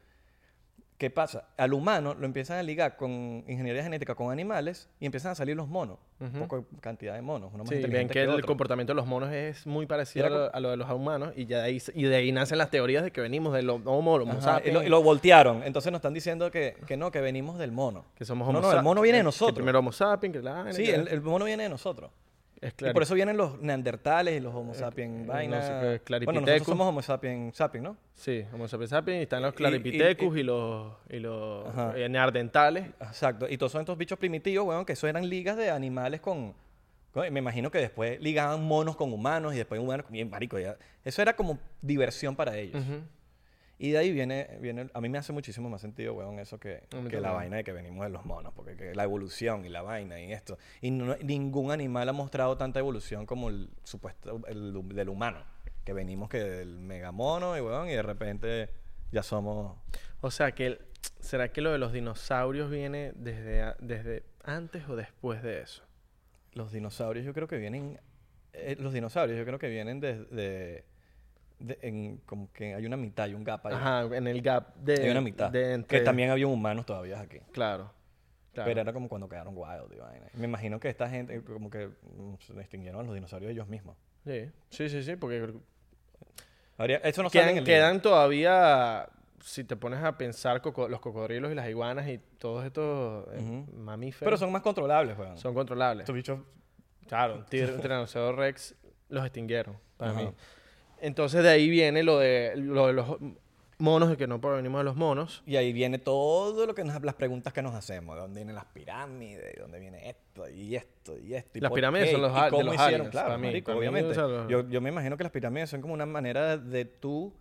¿Qué pasa? Al humano lo empiezan a ligar con ingeniería genética con animales y empiezan a salir los monos. Un Ujú. poco de cantidad de monos. Uno más Sí, ven que el otro. comportamiento de los monos es muy parecido a lo, a lo de los humanos y ya de ahí, y de ahí nacen las teorías de que venimos del homo, homo y, lo, y lo voltearon. Entonces nos están diciendo que, que no, que venimos del mono. que somos homo no, el mono viene de nosotros. Primero homo sapiens, que la Sí, el, el mono viene de nosotros. Es Y por eso vienen los neandertales y los homo sapiens eh, no vaina. sé qué, bueno, nosotros somos homo sapiens sapiens, ¿no? Sí, homo sapiens sapiens, y están los Y- y- claripithecus y, los, y los eh, neandertales. Exacto. Y todos son estos bichos primitivos, weón, que eso eran ligas de animales con... con- Me imagino que después ligaban monos con humanos y después humanos con... Bien, marico, ya. Eso era como diversión para ellos. Ujú. Y de ahí viene, viene... A mí me hace muchísimo más sentido, weón, eso que, que la vaina de que venimos de los monos. Porque que la evolución y la vaina y esto. Y no- ningún animal ha mostrado tanta evolución como el supuesto... El, del humano. Que venimos que del megamono y, weón, y de repente ya somos... O sea, que el- ¿será que lo de los dinosaurios viene desde, desde antes o después de eso? Los dinosaurios yo creo que vienen... eh, los dinosaurios yo creo que vienen desde... De, en, como que hay una mitad, hay un gap ahí. Ajá, en el gap de... hay una mitad. de entre- Que también había humanos todavía aquí. Claro. claro. Pero era como cuando quedaron wild y vaina. Me imagino que esta gente como que mm, se extinguieron a los dinosaurios ellos mismos. Sí, sí, sí, sí, porque Habría- eso no sale en quedan, el quedan todavía, si te pones a pensar, coco- los cocodrilos y las iguanas y todos estos eh, mamíferos Pero son más controlables, weón. son controlables. Estos bichos... Claro, un tir- rex los extinguieron, para Ajá. mí. Entonces de ahí viene lo de, lo de los monos, de que no provenimos de los monos. Y ahí viene todo lo que nos, las preguntas que nos hacemos. ¿De dónde vienen las pirámides? ¿De dónde viene esto y esto y esto? y Las pirámides qué? son los ¿Y de cómo los hicieron? aliens, Claro, para mí, marico, para mí, obviamente. o sea, los- yo, yo me imagino que las pirámides son como una manera de tú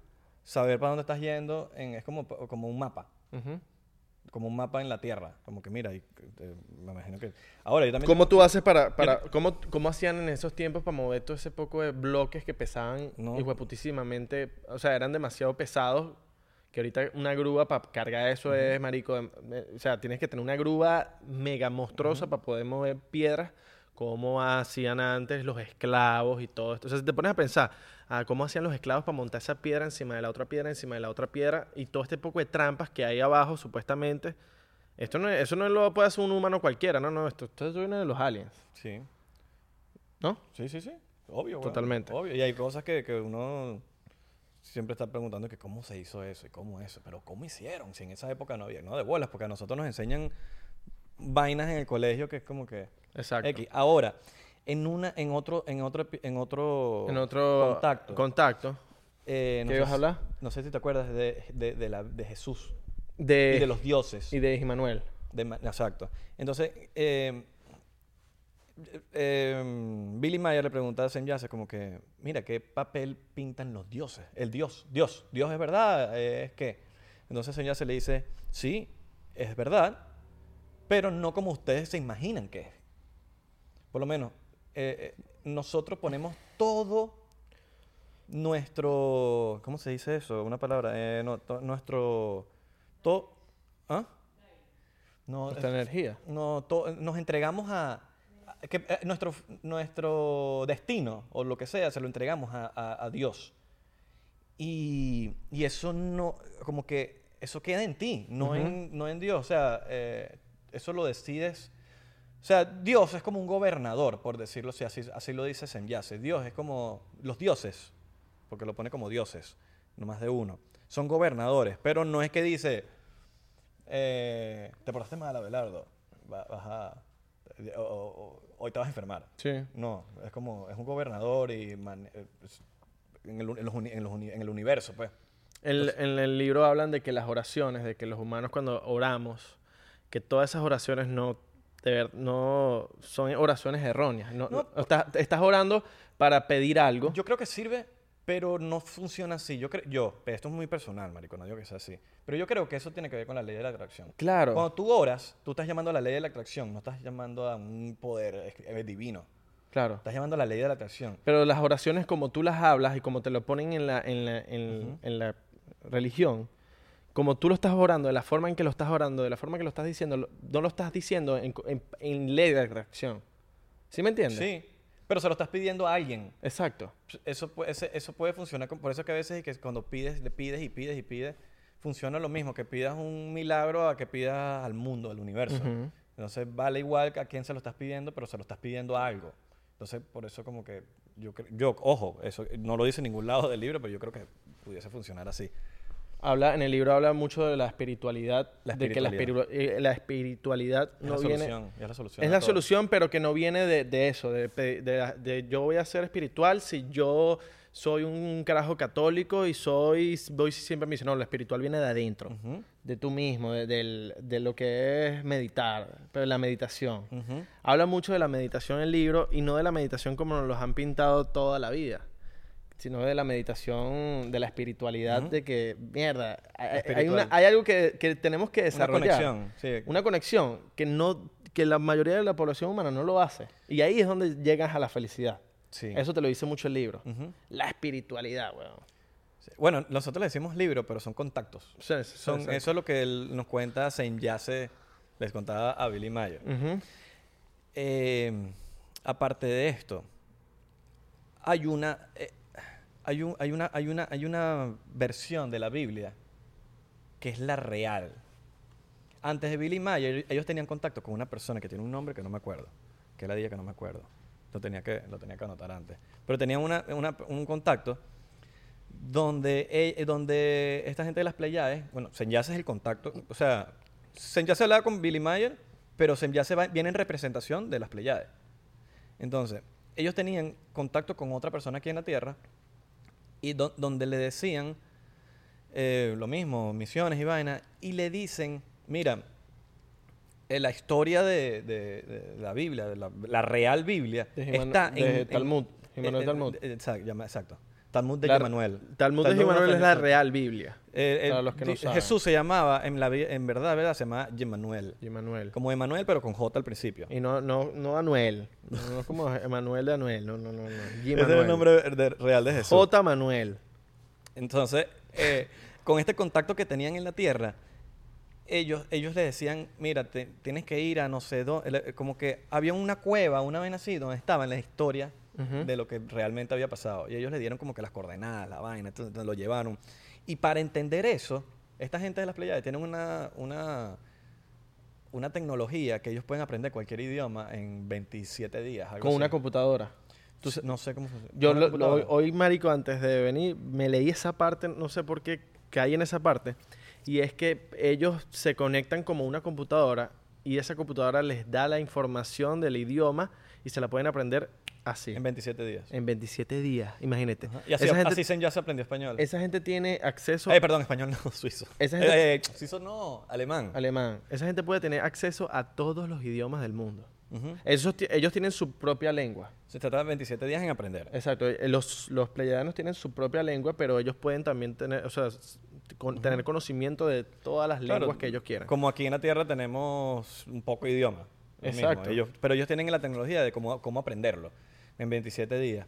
saber para dónde estás yendo. En, es como, como un mapa. Ujú. Como un mapa en la Tierra. Como que mira, y, eh, me imagino que... Ahora, yo también... ¿Cómo tú haces para, para cómo, cómo hacían en esos tiempos para mover todo ese poco de bloques que pesaban No. hijueputísimamente? O sea, eran demasiado pesados que ahorita una grúa para cargar eso es, marico, em- eh, o sea, tienes que tener una grúa mega monstruosa para poder mover piedras como hacían antes los esclavos y todo esto. O sea, si te pones a pensar, cómo hacían los esclavos para montar esa piedra encima de la otra piedra, encima de la otra piedra y todo este poco de trampas que hay abajo supuestamente. Esto no es- eso no lo puede hacer un humano cualquiera, no, no, esto, esto viene de los aliens, Sí. ¿no? Sí, sí, sí. Obvio. Totalmente. Obvio. Y hay cosas que, que uno siempre está preguntando que cómo se hizo eso y cómo eso. Pero ¿cómo hicieron? Si en esa época no había, no de bolas, porque a nosotros nos enseñan vainas en el colegio que es como que Exacto. X. Ahora, en una, en otro, en otro, en otro, En otro contacto. contacto. eh, no ¿Qué ibas a hablar? No sé si te acuerdas de, de, de la, de Jesús De, y de los dioses. y de Immanuel. Exacto. Entonces, eh, eh, Billy Mayer le pregunta a Zen Yase como que, mira, ¿qué papel pintan los dioses? El dios, Dios, Dios es verdad, es que. Entonces Yase le dice, sí, es verdad, pero no como ustedes se imaginan que es. Por lo menos, eh, eh, nosotros ponemos todo nuestro, ¿cómo se dice eso? Una palabra, eh, no, to- nuestro, todo, ¿ah? No, Esta energía. no, to- nos entregamos a, a- que, eh, nuestro, nuestro destino o lo que sea, se lo entregamos a, a- a Dios. Y, y eso no, como que eso queda en ti, no, en, no en Dios. O sea, eh, eso lo decides. O sea, Dios es como un gobernador, por decirlo así, así, así lo dice Semyase. Dios es como los dioses, porque lo pone como dioses, no más de uno. Son gobernadores, pero no es que dice, eh, te portaste mal, Abelardo, va- vas a, o- o- hoy te vas a enfermar. Sí. No, es como, es un gobernador y man- en, el, uni- en los uni- en los uni- en el universo, pues. El- en el libro hablan de que las oraciones, de que los humanos cuando oramos, que todas esas oraciones no, de no son oraciones erróneas. No, No. estás, estás orando para pedir algo. Yo creo que sirve, pero no funciona así. Yo creo, yo, esto es muy personal, marico, no digo que sea así. Pero yo creo que eso tiene que ver con la ley de la atracción. claro. Cuando tú oras, tú estás llamando a la ley de la atracción, no estás llamando a un poder divino. Claro. Estás llamando a la ley de la atracción. Pero las oraciones como tú las hablas y como te lo ponen en la, en la, en la religión, como tú lo estás orando, de la forma en que lo estás orando, de la forma que lo estás diciendo, lo- no lo estás diciendo en, en- en ley de atracción. ¿Sí me entiendes? Sí, pero se lo estás pidiendo a alguien. Exacto. Eso ese- eso puede funcionar, con- por eso que a veces que cuando pides, le pides y pides y pides, funciona lo mismo, que pidas un milagro a que pidas al mundo, al universo. Ujú. Entonces vale igual a quién se lo estás pidiendo, pero se lo estás pidiendo a algo. Entonces por eso como que yo, yo ojo, eso no lo dice en ningún lado del libro, pero yo creo que pudiese funcionar así. Habla, en el libro habla mucho de la espiritualidad, La de que la, espiritualidad. espiritu- eh, la espiritualidad Es no la viene... solución, es la solución. Es la todo. solución, pero que no viene de, de eso, de, de la- de yo voy a ser espiritual si yo soy un carajo católico y soy, voy siempre me dice, no, lo espiritual viene de adentro, de tú mismo, de, de lo que es meditar, pero la meditación. Habla mucho de la meditación en el libro y no de la meditación como nos los han pintado toda la vida, sino de la meditación, de la espiritualidad, de que, mierda, hay, hay Espiritual. una- hay algo que, que tenemos que Una desarrollar. conexión, sí. Una conexión que, no, que la mayoría de la población humana no lo hace. Y ahí es donde llegas a la felicidad. Sí. Eso te lo dice mucho el libro. La espiritualidad, weón. Bueno, nosotros le decimos libro, pero son contactos. Son, es- eso es lo que él nos cuenta Saint Yace, les contaba a Billy Mayer. Eh, aparte de esto, hay una, eh, hay, un- hay, una, versión de la Biblia que es la real. Antes de Billy Mayer, ellos tenían contacto con una persona que tiene un nombre que no me acuerdo, que la día que no me acuerdo. Lo tenía que, lo que anotar antes. Pero tenían un contacto donde, eh, donde esta gente de las Pleiades, bueno, Senyase es el contacto, o sea, Senyase hablaba con Billy Mayer, pero Senyase viene en representación de las Pleiades. Entonces, ellos tenían contacto con otra persona aquí en la Tierra y do- donde le decían eh, lo mismo, misiones y vainas, y le dicen, mira, eh, la historia de, de- de la Biblia, de la, la real Biblia, De está en, Talmud, en- eh, Talmud. eh, exacto. Talmud de La- Manuel. Talmud de Jimanuel es la real Biblia. Eh, Para los que no saben. Jesús se llamaba, en, la, en verdad, ¿verdad? Se llamaba Emmanuel. Jimanuel. Como Emanuel, pero con J al principio. Y no, no, no Anuel. No, no es como Emanuel de Anuel. No, no, no. no. Ese es el nombre de- real de Jesús. J. Manuel. Entonces, eh, con este contacto que tenían en la tierra, ellos, ellos le decían, mira, te- tienes que ir a no sé dónde, como que había una cueva, una vez así, donde estaban las historias Ujú. de lo que realmente había pasado. Y ellos le dieron como que las coordenadas, la vaina, entonces lo llevaron. Y para entender eso, esta gente de las Pleiades tienen una, una, una tecnología que ellos pueden aprender cualquier idioma en 27 días. algo Con una computadora. No sé cómo funciona. Yo ¿Con lo- hoy, marico, antes de venir, me leí esa parte, no sé por qué caí en esa parte, y es que ellos se conectan como una computadora y esa computadora les da la información del idioma y se la pueden aprender así, En 27 días. en 27 días, imagínate. Ajá. Y así, esa, gente, así se- ya se aprendió español. esa gente tiene acceso Eh, perdón, español no, suizo. Esa gente- Eh, eh, suizo no, alemán. alemán, esa gente puede tener acceso a todos los idiomas del mundo. Esos ti- ellos tienen su propia lengua. Se trata de 27 días en aprender. Exacto, eh, los, los pleyadanos tienen su propia lengua, pero ellos pueden también tener, o sea, tener conocimiento de todas las Claro, lenguas que ellos quieran. Como aquí en la Tierra tenemos un poco de idioma. Exacto. Ellos, pero ellos tienen la tecnología de cómo, cómo aprenderlo en 27 días.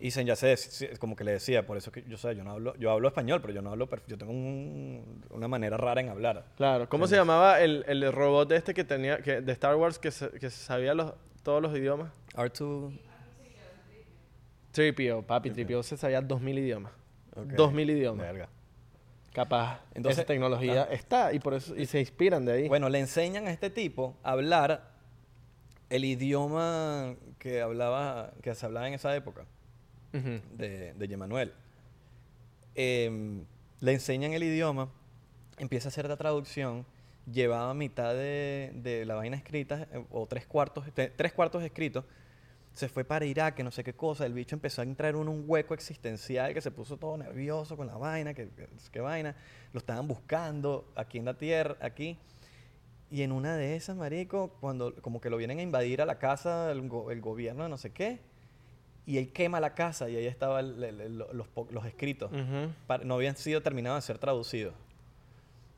Y Sen ya sé, como que le decía, por eso que yo sé, yo no hablo, yo hablo español, pero yo no hablo, yo tengo un- una manera rara en hablar. Claro, ¿cómo se llamaba el, el robot este que tenía, que, de Star Wars que, se- que sabía los, todos los idiomas? R2, Tripio, papi, Tripio se sabía 2000 idiomas. ok. 2000 idiomas. Verga. Capaz, Entonces- esa tecnología está y por eso y se inspiran de ahí. Bueno, le enseñan a este tipo a hablar el idioma que hablaba, que se hablaba en esa época. De, de Yemanuel. Em, le enseñan el idioma, empieza a hacer la traducción, llevaba mitad de, de la vaina escrita, eh, o tres cuartos, te- tres cuartos escritos, se fue para Irak, que no sé qué cosa, el bicho empezó a entrar en un hueco existencial que se puso todo nervioso con la vaina, que, que, que vaina, lo estaban buscando aquí en la tierra, aquí. Y en una de esas, marico, cuando como que lo vienen a invadir a la casa el, go- el gobierno de no sé qué, y él quema la casa y ahí estaban los, los escritos. Ujú. Para- no habían sido terminados de ser traducidos.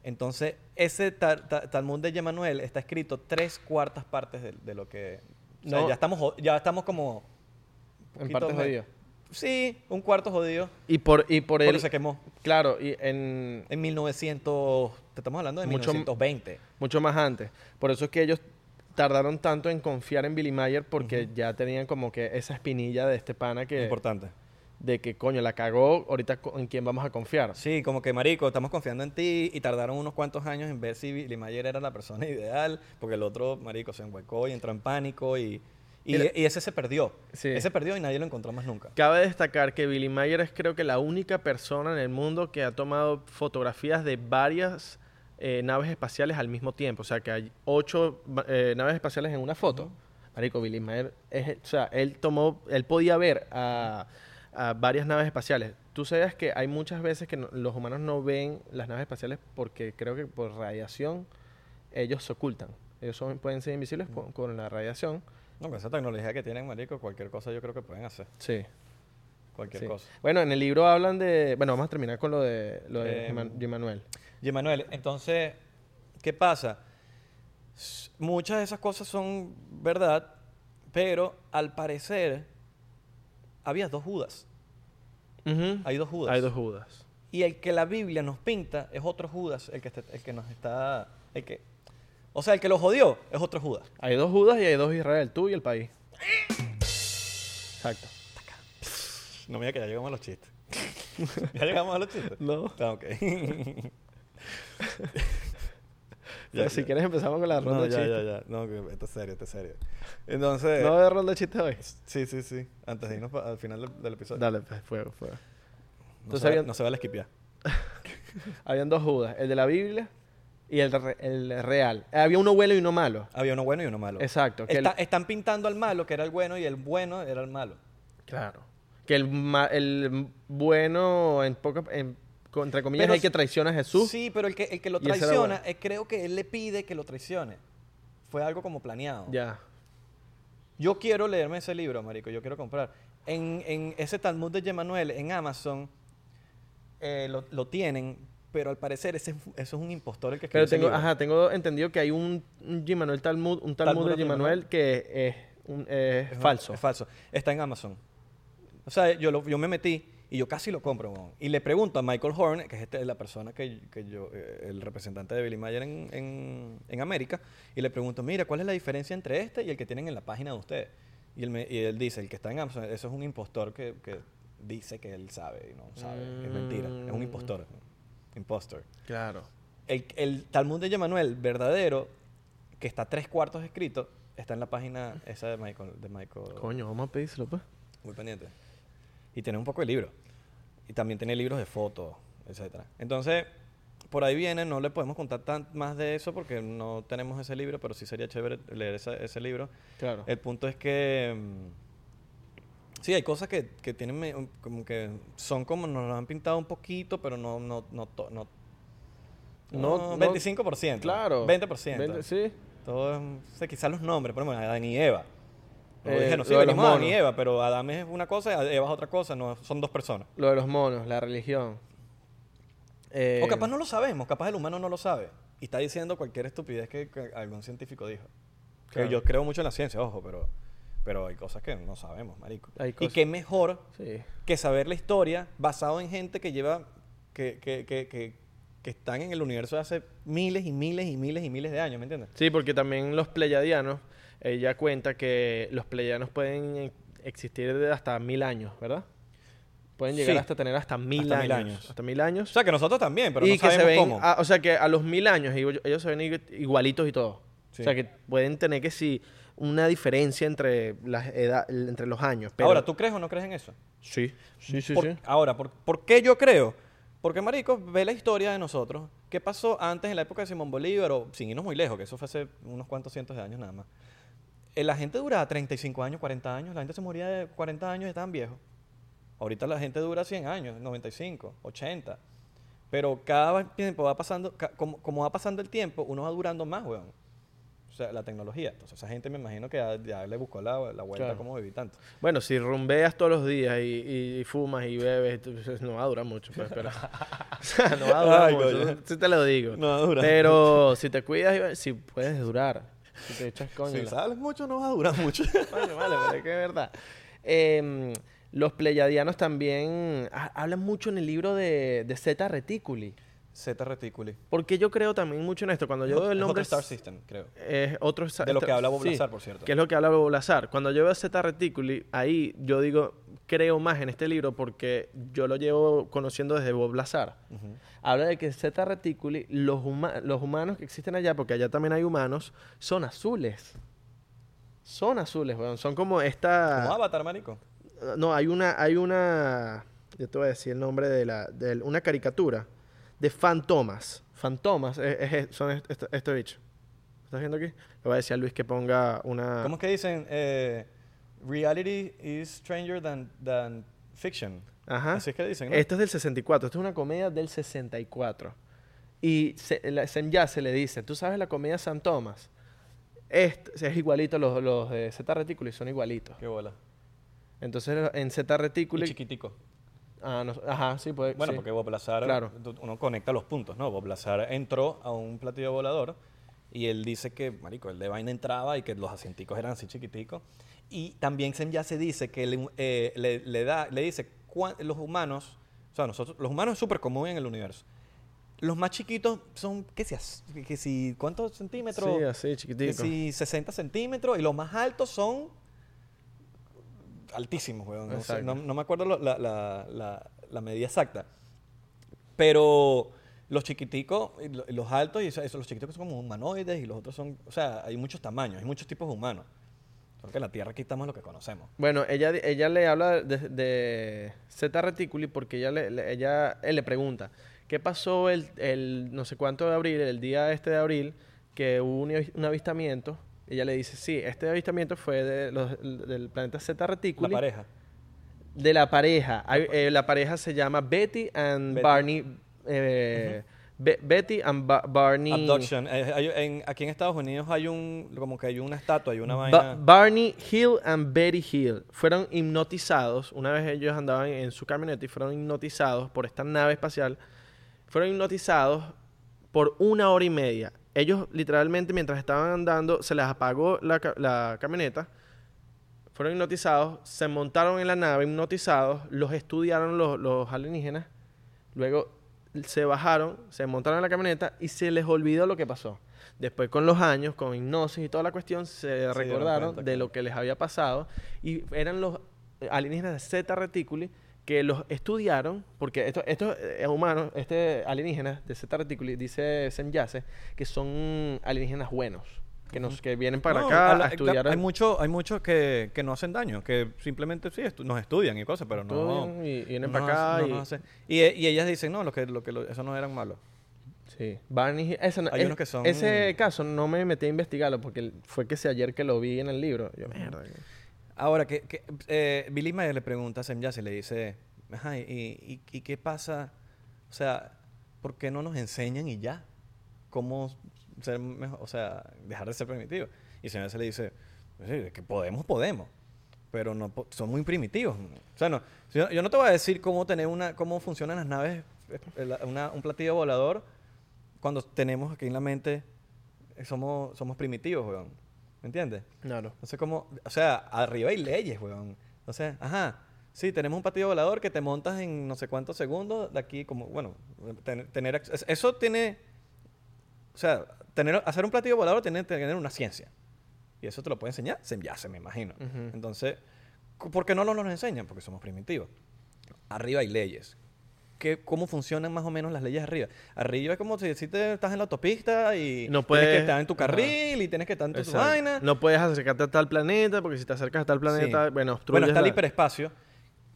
Entonces, ese ta- ta- Talmud de Yemanuel está escrito tres cuartas partes de, de lo que... O sea, No. ya, estamos, ya estamos como... En poquito parte me- jodido. Sí, un cuarto jodido. Y por, y por él, se quemó. claro, y en, En 1900... Te estamos hablando de Mucho- 1920. mucho más antes. Por eso es que ellos tardaron tanto en confiar en Billy Mayer porque ya tenían como que esa espinilla de este pana que... Importante. de que, coño, la cagó, ahorita en quién vamos a confiar. Sí, como que marico, estamos confiando en ti y tardaron unos cuantos años en ver si Billy Mayer era la persona ideal, porque el otro marico se enhuecó y entró en pánico y, y, ese se perdió. Sí. Ese perdió y nadie lo encontró más nunca. Cabe destacar que Billy Mayer es creo que la única persona en el mundo que ha tomado fotografías de varias eh, naves espaciales al mismo tiempo. O sea, que hay ocho eh, naves espaciales en una foto. Marico, Billy Mayer, es, o sea, él tomó, él podía ver a, a varias naves espaciales. Tú sabes que hay muchas veces que no- los humanos no ven las naves espaciales porque creo que por radiación ellos se ocultan. Ellos son- pueden ser invisibles por- con la radiación. No, con esa tecnología que tienen, marico, cualquier cosa yo creo que pueden hacer. Sí. Cualquier Sí. cosa. Bueno, en el libro hablan de. Bueno, vamos a terminar con lo de, lo de Eh, Eman- de Manuel. Y Emanuel, entonces, ¿qué pasa? Muchas de esas cosas son verdad, pero al parecer había dos Judas. Hay dos Judas. Hay dos Judas. Y el que la Biblia nos pinta es otro Judas, el que, este- el que nos está... El que, o sea, el que lo jodió es otro Judas. Hay dos Judas y hay dos Israel, tú y el país. Exacto. No mira que ya llegamos a los chistes. ¿Ya llegamos a los chistes? No. Ah, ok. Pero si quieres empezamos con la ronda No, de ya, chistes. ya, ya. No, que esto es serio, esto es serio. Entonces... ¿No va a haber ronda de chistes hoy? Sí, sí, sí. Antes de irnos al final del, del episodio. Dale, pues, fuego, fuego. No, Entonces se, va- habían- no se va a esquipear. Habían dos Judas, el de la Biblia y el, re- el real. Había uno bueno y uno malo. Había uno bueno y uno malo. Exacto. Que el- Está- Están pintando al malo, que era el bueno, y el bueno era el malo. claro. Que el, ma- el bueno, en poca, en- con- entre comillas, Pero es el que traiciona a Jesús. Sí, pero el que, el que lo Y ese era traiciona, bueno. eh, creo que él le pide que lo traicione. Fue algo como planeado. Ya. Yo quiero leerme ese libro, marico. Yo quiero comprar. En, en ese Talmud de Yemanuel, en Amazon, eh, lo, lo tienen, pero al parecer ese, eso es un impostor el que escribió Pero ese tengo, libro. ajá, tengo entendido que hay un, un Gimanuel Talmud, un Talmud, Talmud de de Gimanuel que es, un- es Es falso. Es falso. Está en Amazon. O sea, yo, lo- yo me metí y yo casi lo compro. Y le pregunto a Michael Horn, que es este- la persona que, que yo, eh, el representante de Billy Mayer en, en- en América, y le pregunto, mira, ¿cuál es la diferencia entre este y el que tienen en la página de ustedes? Y él, me- y él dice, el que está en Amazon, eso es un impostor que, que dice que él sabe y no sabe. Es mentira. Es un Mm. impostor. Impostor. Claro. El, el Talmud de Yemanuel verdadero, que está tres cuartos escrito, está en la página esa de Michael. De Michael Coño, vamos a pedírselo, pues. muy pendiente. Y tiene un poco de libros. Y también tiene libros de fotos, etcétera. Entonces, por ahí viene, no le podemos contar tan, más de eso porque no tenemos ese libro, pero sí sería chévere leer ese, ese libro. Claro. El punto es que... sí, hay cosas que, que tienen como que son como nos lo han pintado un poquito, pero no... no, no, to- no, No- no, no- 25%. Claro. 20%. Veinte- sí. Todo, sea, quizás los nombres, por ejemplo, Adán y Eva. No Eh, dije, no, sí, lo de los venimos Adán y monos. Eva, pero Adán es una cosa Eva es otra cosa, no, son dos personas. Lo de los monos, la religión. Eh, o capaz no lo sabemos, capaz el humano no lo sabe. Y está diciendo cualquier estupidez que, que algún científico dijo. Que Claro. yo creo mucho en la ciencia, ojo, pero, pero hay cosas que no sabemos, marico. Hay Y qué mejor Sí. que saber la historia basado en gente que lleva, que, que, que, que, que están en el universo hace miles y miles y miles y miles de años, ¿me entiendes? Sí, porque también los pleyadianos, ella cuenta que los pleyadianos pueden existir de hasta mil años, ¿verdad? Pueden llegar Sí. hasta tener hasta mil, Hasta años, mil años. Hasta mil años. O sea, que nosotros también, pero y no que se sabemos ven, cómo. a- o sea, que a los mil años ellos, se ven igu- igualitos y todo. Sí. O sea, que pueden tener que sí una diferencia entre las edad, entre los años. Pero, Ahora, ¿tú crees o no crees en eso? Sí, sí, sí, Por- sí. Ahora, ¿por, por qué yo creo? Porque, marico, ve la historia de nosotros. ¿Qué pasó antes en la época de Simón Bolívar? O sin irnos muy lejos, que eso fue hace unos cuantos cientos de años nada más. Eh, La gente duraba 35 años, 40 años. La gente se moría de 40 años y estaban viejos. Ahorita la gente dura 100 años, 95, 80. Pero cada tiempo va pasando, como, como va pasando el tiempo, uno va durando más, weón. O sea, la tecnología. Entonces, esa gente me imagino que ya, ya le buscó la, la vuelta Claro. cómo vivir tanto. Bueno, si rumbeas todos los días y, y fumas y bebes, no va a durar mucho, pues, pero... o sea, no va a durar Ay, mucho, coño. sí te lo digo. No va a durar. Pero si te cuidas, si puedes durar. Si te echas coño. Si la- sales mucho, no va a durar mucho. Coño, vale, pero es que es verdad. Em, los pleyadianos también ha- hablan mucho en el libro de, de Zeta Reticuli. Zeta Reticuli. Porque yo creo también mucho en esto. Cuando yo veo el Es nombre... otro Star System, creo. Es otro De lo que habla Bob sí, Lazar, por cierto. Que es lo que habla Bob Lazar. Cuando yo veo Zeta Reticuli, ahí yo digo, creo más en este libro porque yo lo llevo conociendo desde Bob Lazar. Habla de que Zeta Reticuli, los, huma- los humanos que existen allá, porque allá también hay humanos, son azules. Son azules, weón. Son como esta... Como Avatar, marico. No, hay una, hay una, yo te voy a decir el nombre de la, de una caricatura de Fantomas. Fantomas es, es- son est- est- este bicho. ¿Estás viendo aquí? Le voy a decir a Luis que ponga una... ¿Cómo es que dicen? Eh, reality is stranger than, than fiction. Ajá. Así es que dicen, ¿no? Esto es del 64. Esto es una comedia del 64. Y se, la, Sem se le dice, ¿tú sabes la comedia San Tomás? Este, es igualito, los, los de Z Reticuli son igualitos. Qué bola. Entonces en Z Y Reticuli... chiquitico. Ah, no, ajá, sí, puede Bueno, sí. porque Bob Lazar, Claro. uno conecta los puntos, ¿no? Bob Lazar entró a un platillo volador y él dice que, marico, el de vaina entraba y que los asienticos eran así chiquiticos. Y también ya se dice que le, eh, le- le da, le dice, los humanos, o sea, nosotros, los humanos es súper común en el universo. Los más chiquitos son, ¿qué si, as- que si ¿cuántos centímetros? Sí, así, que chiquitico. si 60 centímetros y los más altos son altísimos, weón. No, sé, Exacto. no- no me acuerdo lo- la, la- la- la medida exacta. Pero los chiquiticos, los altos, y eso, los chiquiticos son como humanoides y los otros son, o sea, hay muchos tamaños, hay muchos tipos de humanos. Solo que en la Tierra aquí estamos lo que conocemos. Bueno, ella, ella le habla de, de Zeta Reticuli porque ella le, le- ella, él le pregunta, ¿qué pasó el, el no sé cuánto de abril, el día este de abril, que hubo un avistamiento? Ella le dice, sí, este avistamiento fue de los- del planeta Zeta La Reticuli. pareja. De la pareja. Hay- eh, la pareja se llama Betty and Betty. Barney. eh, Be- Betty and Ba- Barney. Abduction. Eh, hay- en- aquí en Estados Unidos hay un, como que hay una estatua, hay una Ba- vaina. Barney Hill and Betty Hill fueron hipnotizados. Una vez ellos andaban en su camioneta y fueron hipnotizados por esta nave espacial. Fueron hipnotizados por una hora y media. Ellos literalmente mientras estaban andando se les apagó la, la camioneta. Fueron hipnotizados, se montaron en la nave hipnotizados, los estudiaron los, los alienígenas. Luego se bajaron, se montaron en la camioneta y se les olvidó lo que pasó. Después con los años, con hipnosis y toda la cuestión, se recordaron cuenta, de claro. lo que les había pasado y eran los alienígenas de Zeta Reticuli que los estudiaron, porque estos, estos eh, humanos, este alienígenas de Zeta Reticuli, dice Sem Yase, que son alienígenas buenos, que, nos, que vienen para No, acá a estudiar. Hay muchos hay muchos que, que no hacen daño, que simplemente sí estu- nos estudian y cosas, pero no. y, y vienen no para acá. no y, y, y ellas dicen, no, lo que, lo que, lo- eso no eran malos. Sí, ese, no- Hay es- unos que son- ese caso no me metí a investigarlo porque fue que se ayer que lo vi en el libro. Yo, mierda. Ahora, que, eh, Billy Mayer le pregunta a Sem Yassi, le dice, ajá, ¿y, qué pasa? O sea, ¿por qué no nos enseñan y ya? ¿Cómo ser mejor? O sea, dejar de ser primitivo. Y Sem Yassi le dice, "Sí, de que podemos, podemos. Pero no son muy primitivos. O sea, no, yo, no te voy a decir cómo tener una, cómo funcionan las naves, eh, un platillo volador, cuando tenemos aquí en la mente, somos, somos primitivos, weón. ¿Me entiendes? Claro. No sé cómo, o sea, arriba hay leyes, weón. O sea, ajá, sí, tenemos un platillo volador que te montas en no sé cuántos segundos de aquí, como, bueno, ten- tener, eso tiene, o sea, tener, hacer un platillo volador tiene que tener una ciencia. Y eso te lo puede enseñar, se ya se me imagino. Entonces, ¿por qué no nos lo enseñan? Porque somos primitivos. Arriba hay leyes. ¿Qué, ¿Cómo funcionan más o menos las leyes arriba? Arriba es como si, si te estás en la autopista y No tienes que estar en tu carril y tienes que estar en tu vaina. No puedes acercarte a tal planeta porque si te acercas a tal planeta, Sí. bueno, Bueno, está el la- hiperespacio.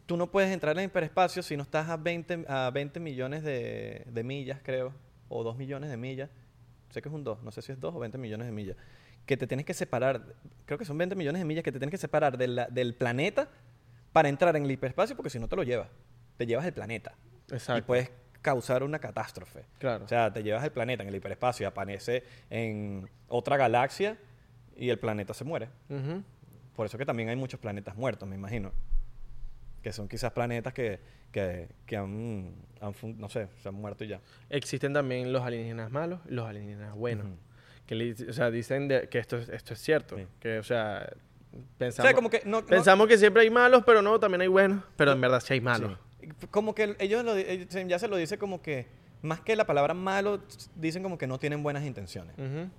Tú no puedes entrar en el hiperespacio si no estás a 20, a 20 millones de, de millas, creo, o 2 millones de millas. Sé que es un 2, no sé si es 2 o 20 millones de millas. Que te tienes que separar, creo que son 20 millones de millas que te tienes que separar de la- del planeta para entrar en el hiperespacio, porque si no te lo llevas. Te llevas el planeta. Y Exacto. puedes causar una catástrofe. Claro. O sea, te llevas el planeta en el hiperespacio y aparece en otra galaxia y el planeta se muere. Por eso que también hay muchos planetas muertos, me imagino. Que son quizás planetas que, que, que han, han no sé, se han muerto y ya. Existen también los alienígenas malos y los alienígenas buenos. Ujú. Que le- o sea, dicen de- que esto es, esto es cierto. Sí. Que, o sea, O pensamos, sea, como que no, no- pensamos que siempre hay malos, pero no, también hay buenos. Pero en verdad sí hay malos. sí. Como que ellos lo ellos- ya se lo dice como que más que la palabra malo, dicen como que no tienen buenas intenciones. Esa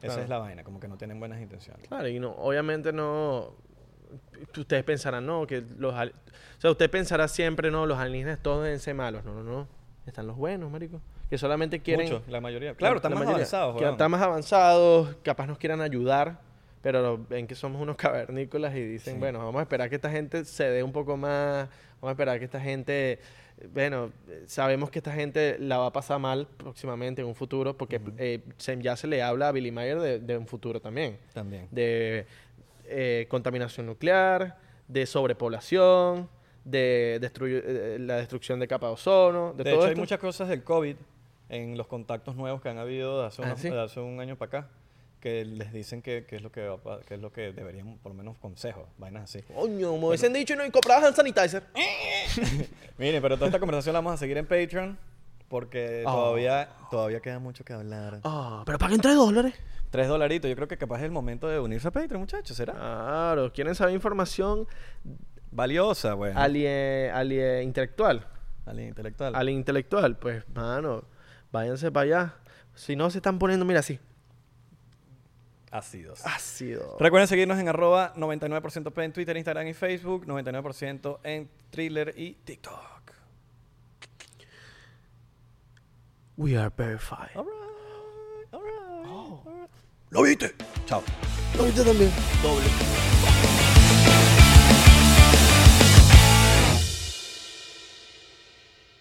Claro. es la vaina, como que no tienen buenas intenciones. Claro, y no, obviamente no. Ustedes pensarán, no, que los. O sea, usted pensará siempre, no, los alienígenas todos deben ser malos. No, no, no. Están los buenos, marico. Que solamente quieren. Mucho, la mayoría. Claro, la- están más mayoría, avanzados. Que están más avanzados, capaz nos quieran ayudar, pero ven que somos unos cavernícolas y dicen, Sí. bueno, vamos a esperar que esta gente se dé un poco más, vamos a esperar que esta gente, bueno, sabemos que esta gente la va a pasar mal próximamente en un futuro, porque eh, ya se le habla a Billy Mayer de, de un futuro también, También. de eh, contaminación nuclear, de sobrepoblación, de eh, la destrucción de capa de ozono, de, De, todo hecho, hay muchas cosas del COVID en los contactos nuevos que han habido de hace, Ah, unos- ¿sí? de hace un año para acá. Que les dicen que, que es lo que va que es lo que deberían, por lo menos consejos, vainas así. Coño, me hubiesen dicho y no y comprabas hand sanitizer. Miren, pero toda esta conversación la vamos a seguir en Patreon porque Ah. todavía, todavía queda mucho que hablar. Ah, pero paguen 3 dólares. Tres dolaritos, yo creo que capaz es el momento de unirse a Patreon, muchachos, ¿será? Claro, quieren saber información Valiosa, güey. alien, alien intelectual. Alien intelectual. Alien intelectual, pues, mano, váyanse para allá. Si no, se están poniendo, mira, así. Ácidos. Ácido. Recuerden seguirnos en arroba 99% P en Twitter, Instagram y Facebook, 99% en Thriller y TikTok. We are verified. Alright, alright, Oh. alright. ¿Lo viste? Chao. Lo viste también. Doble.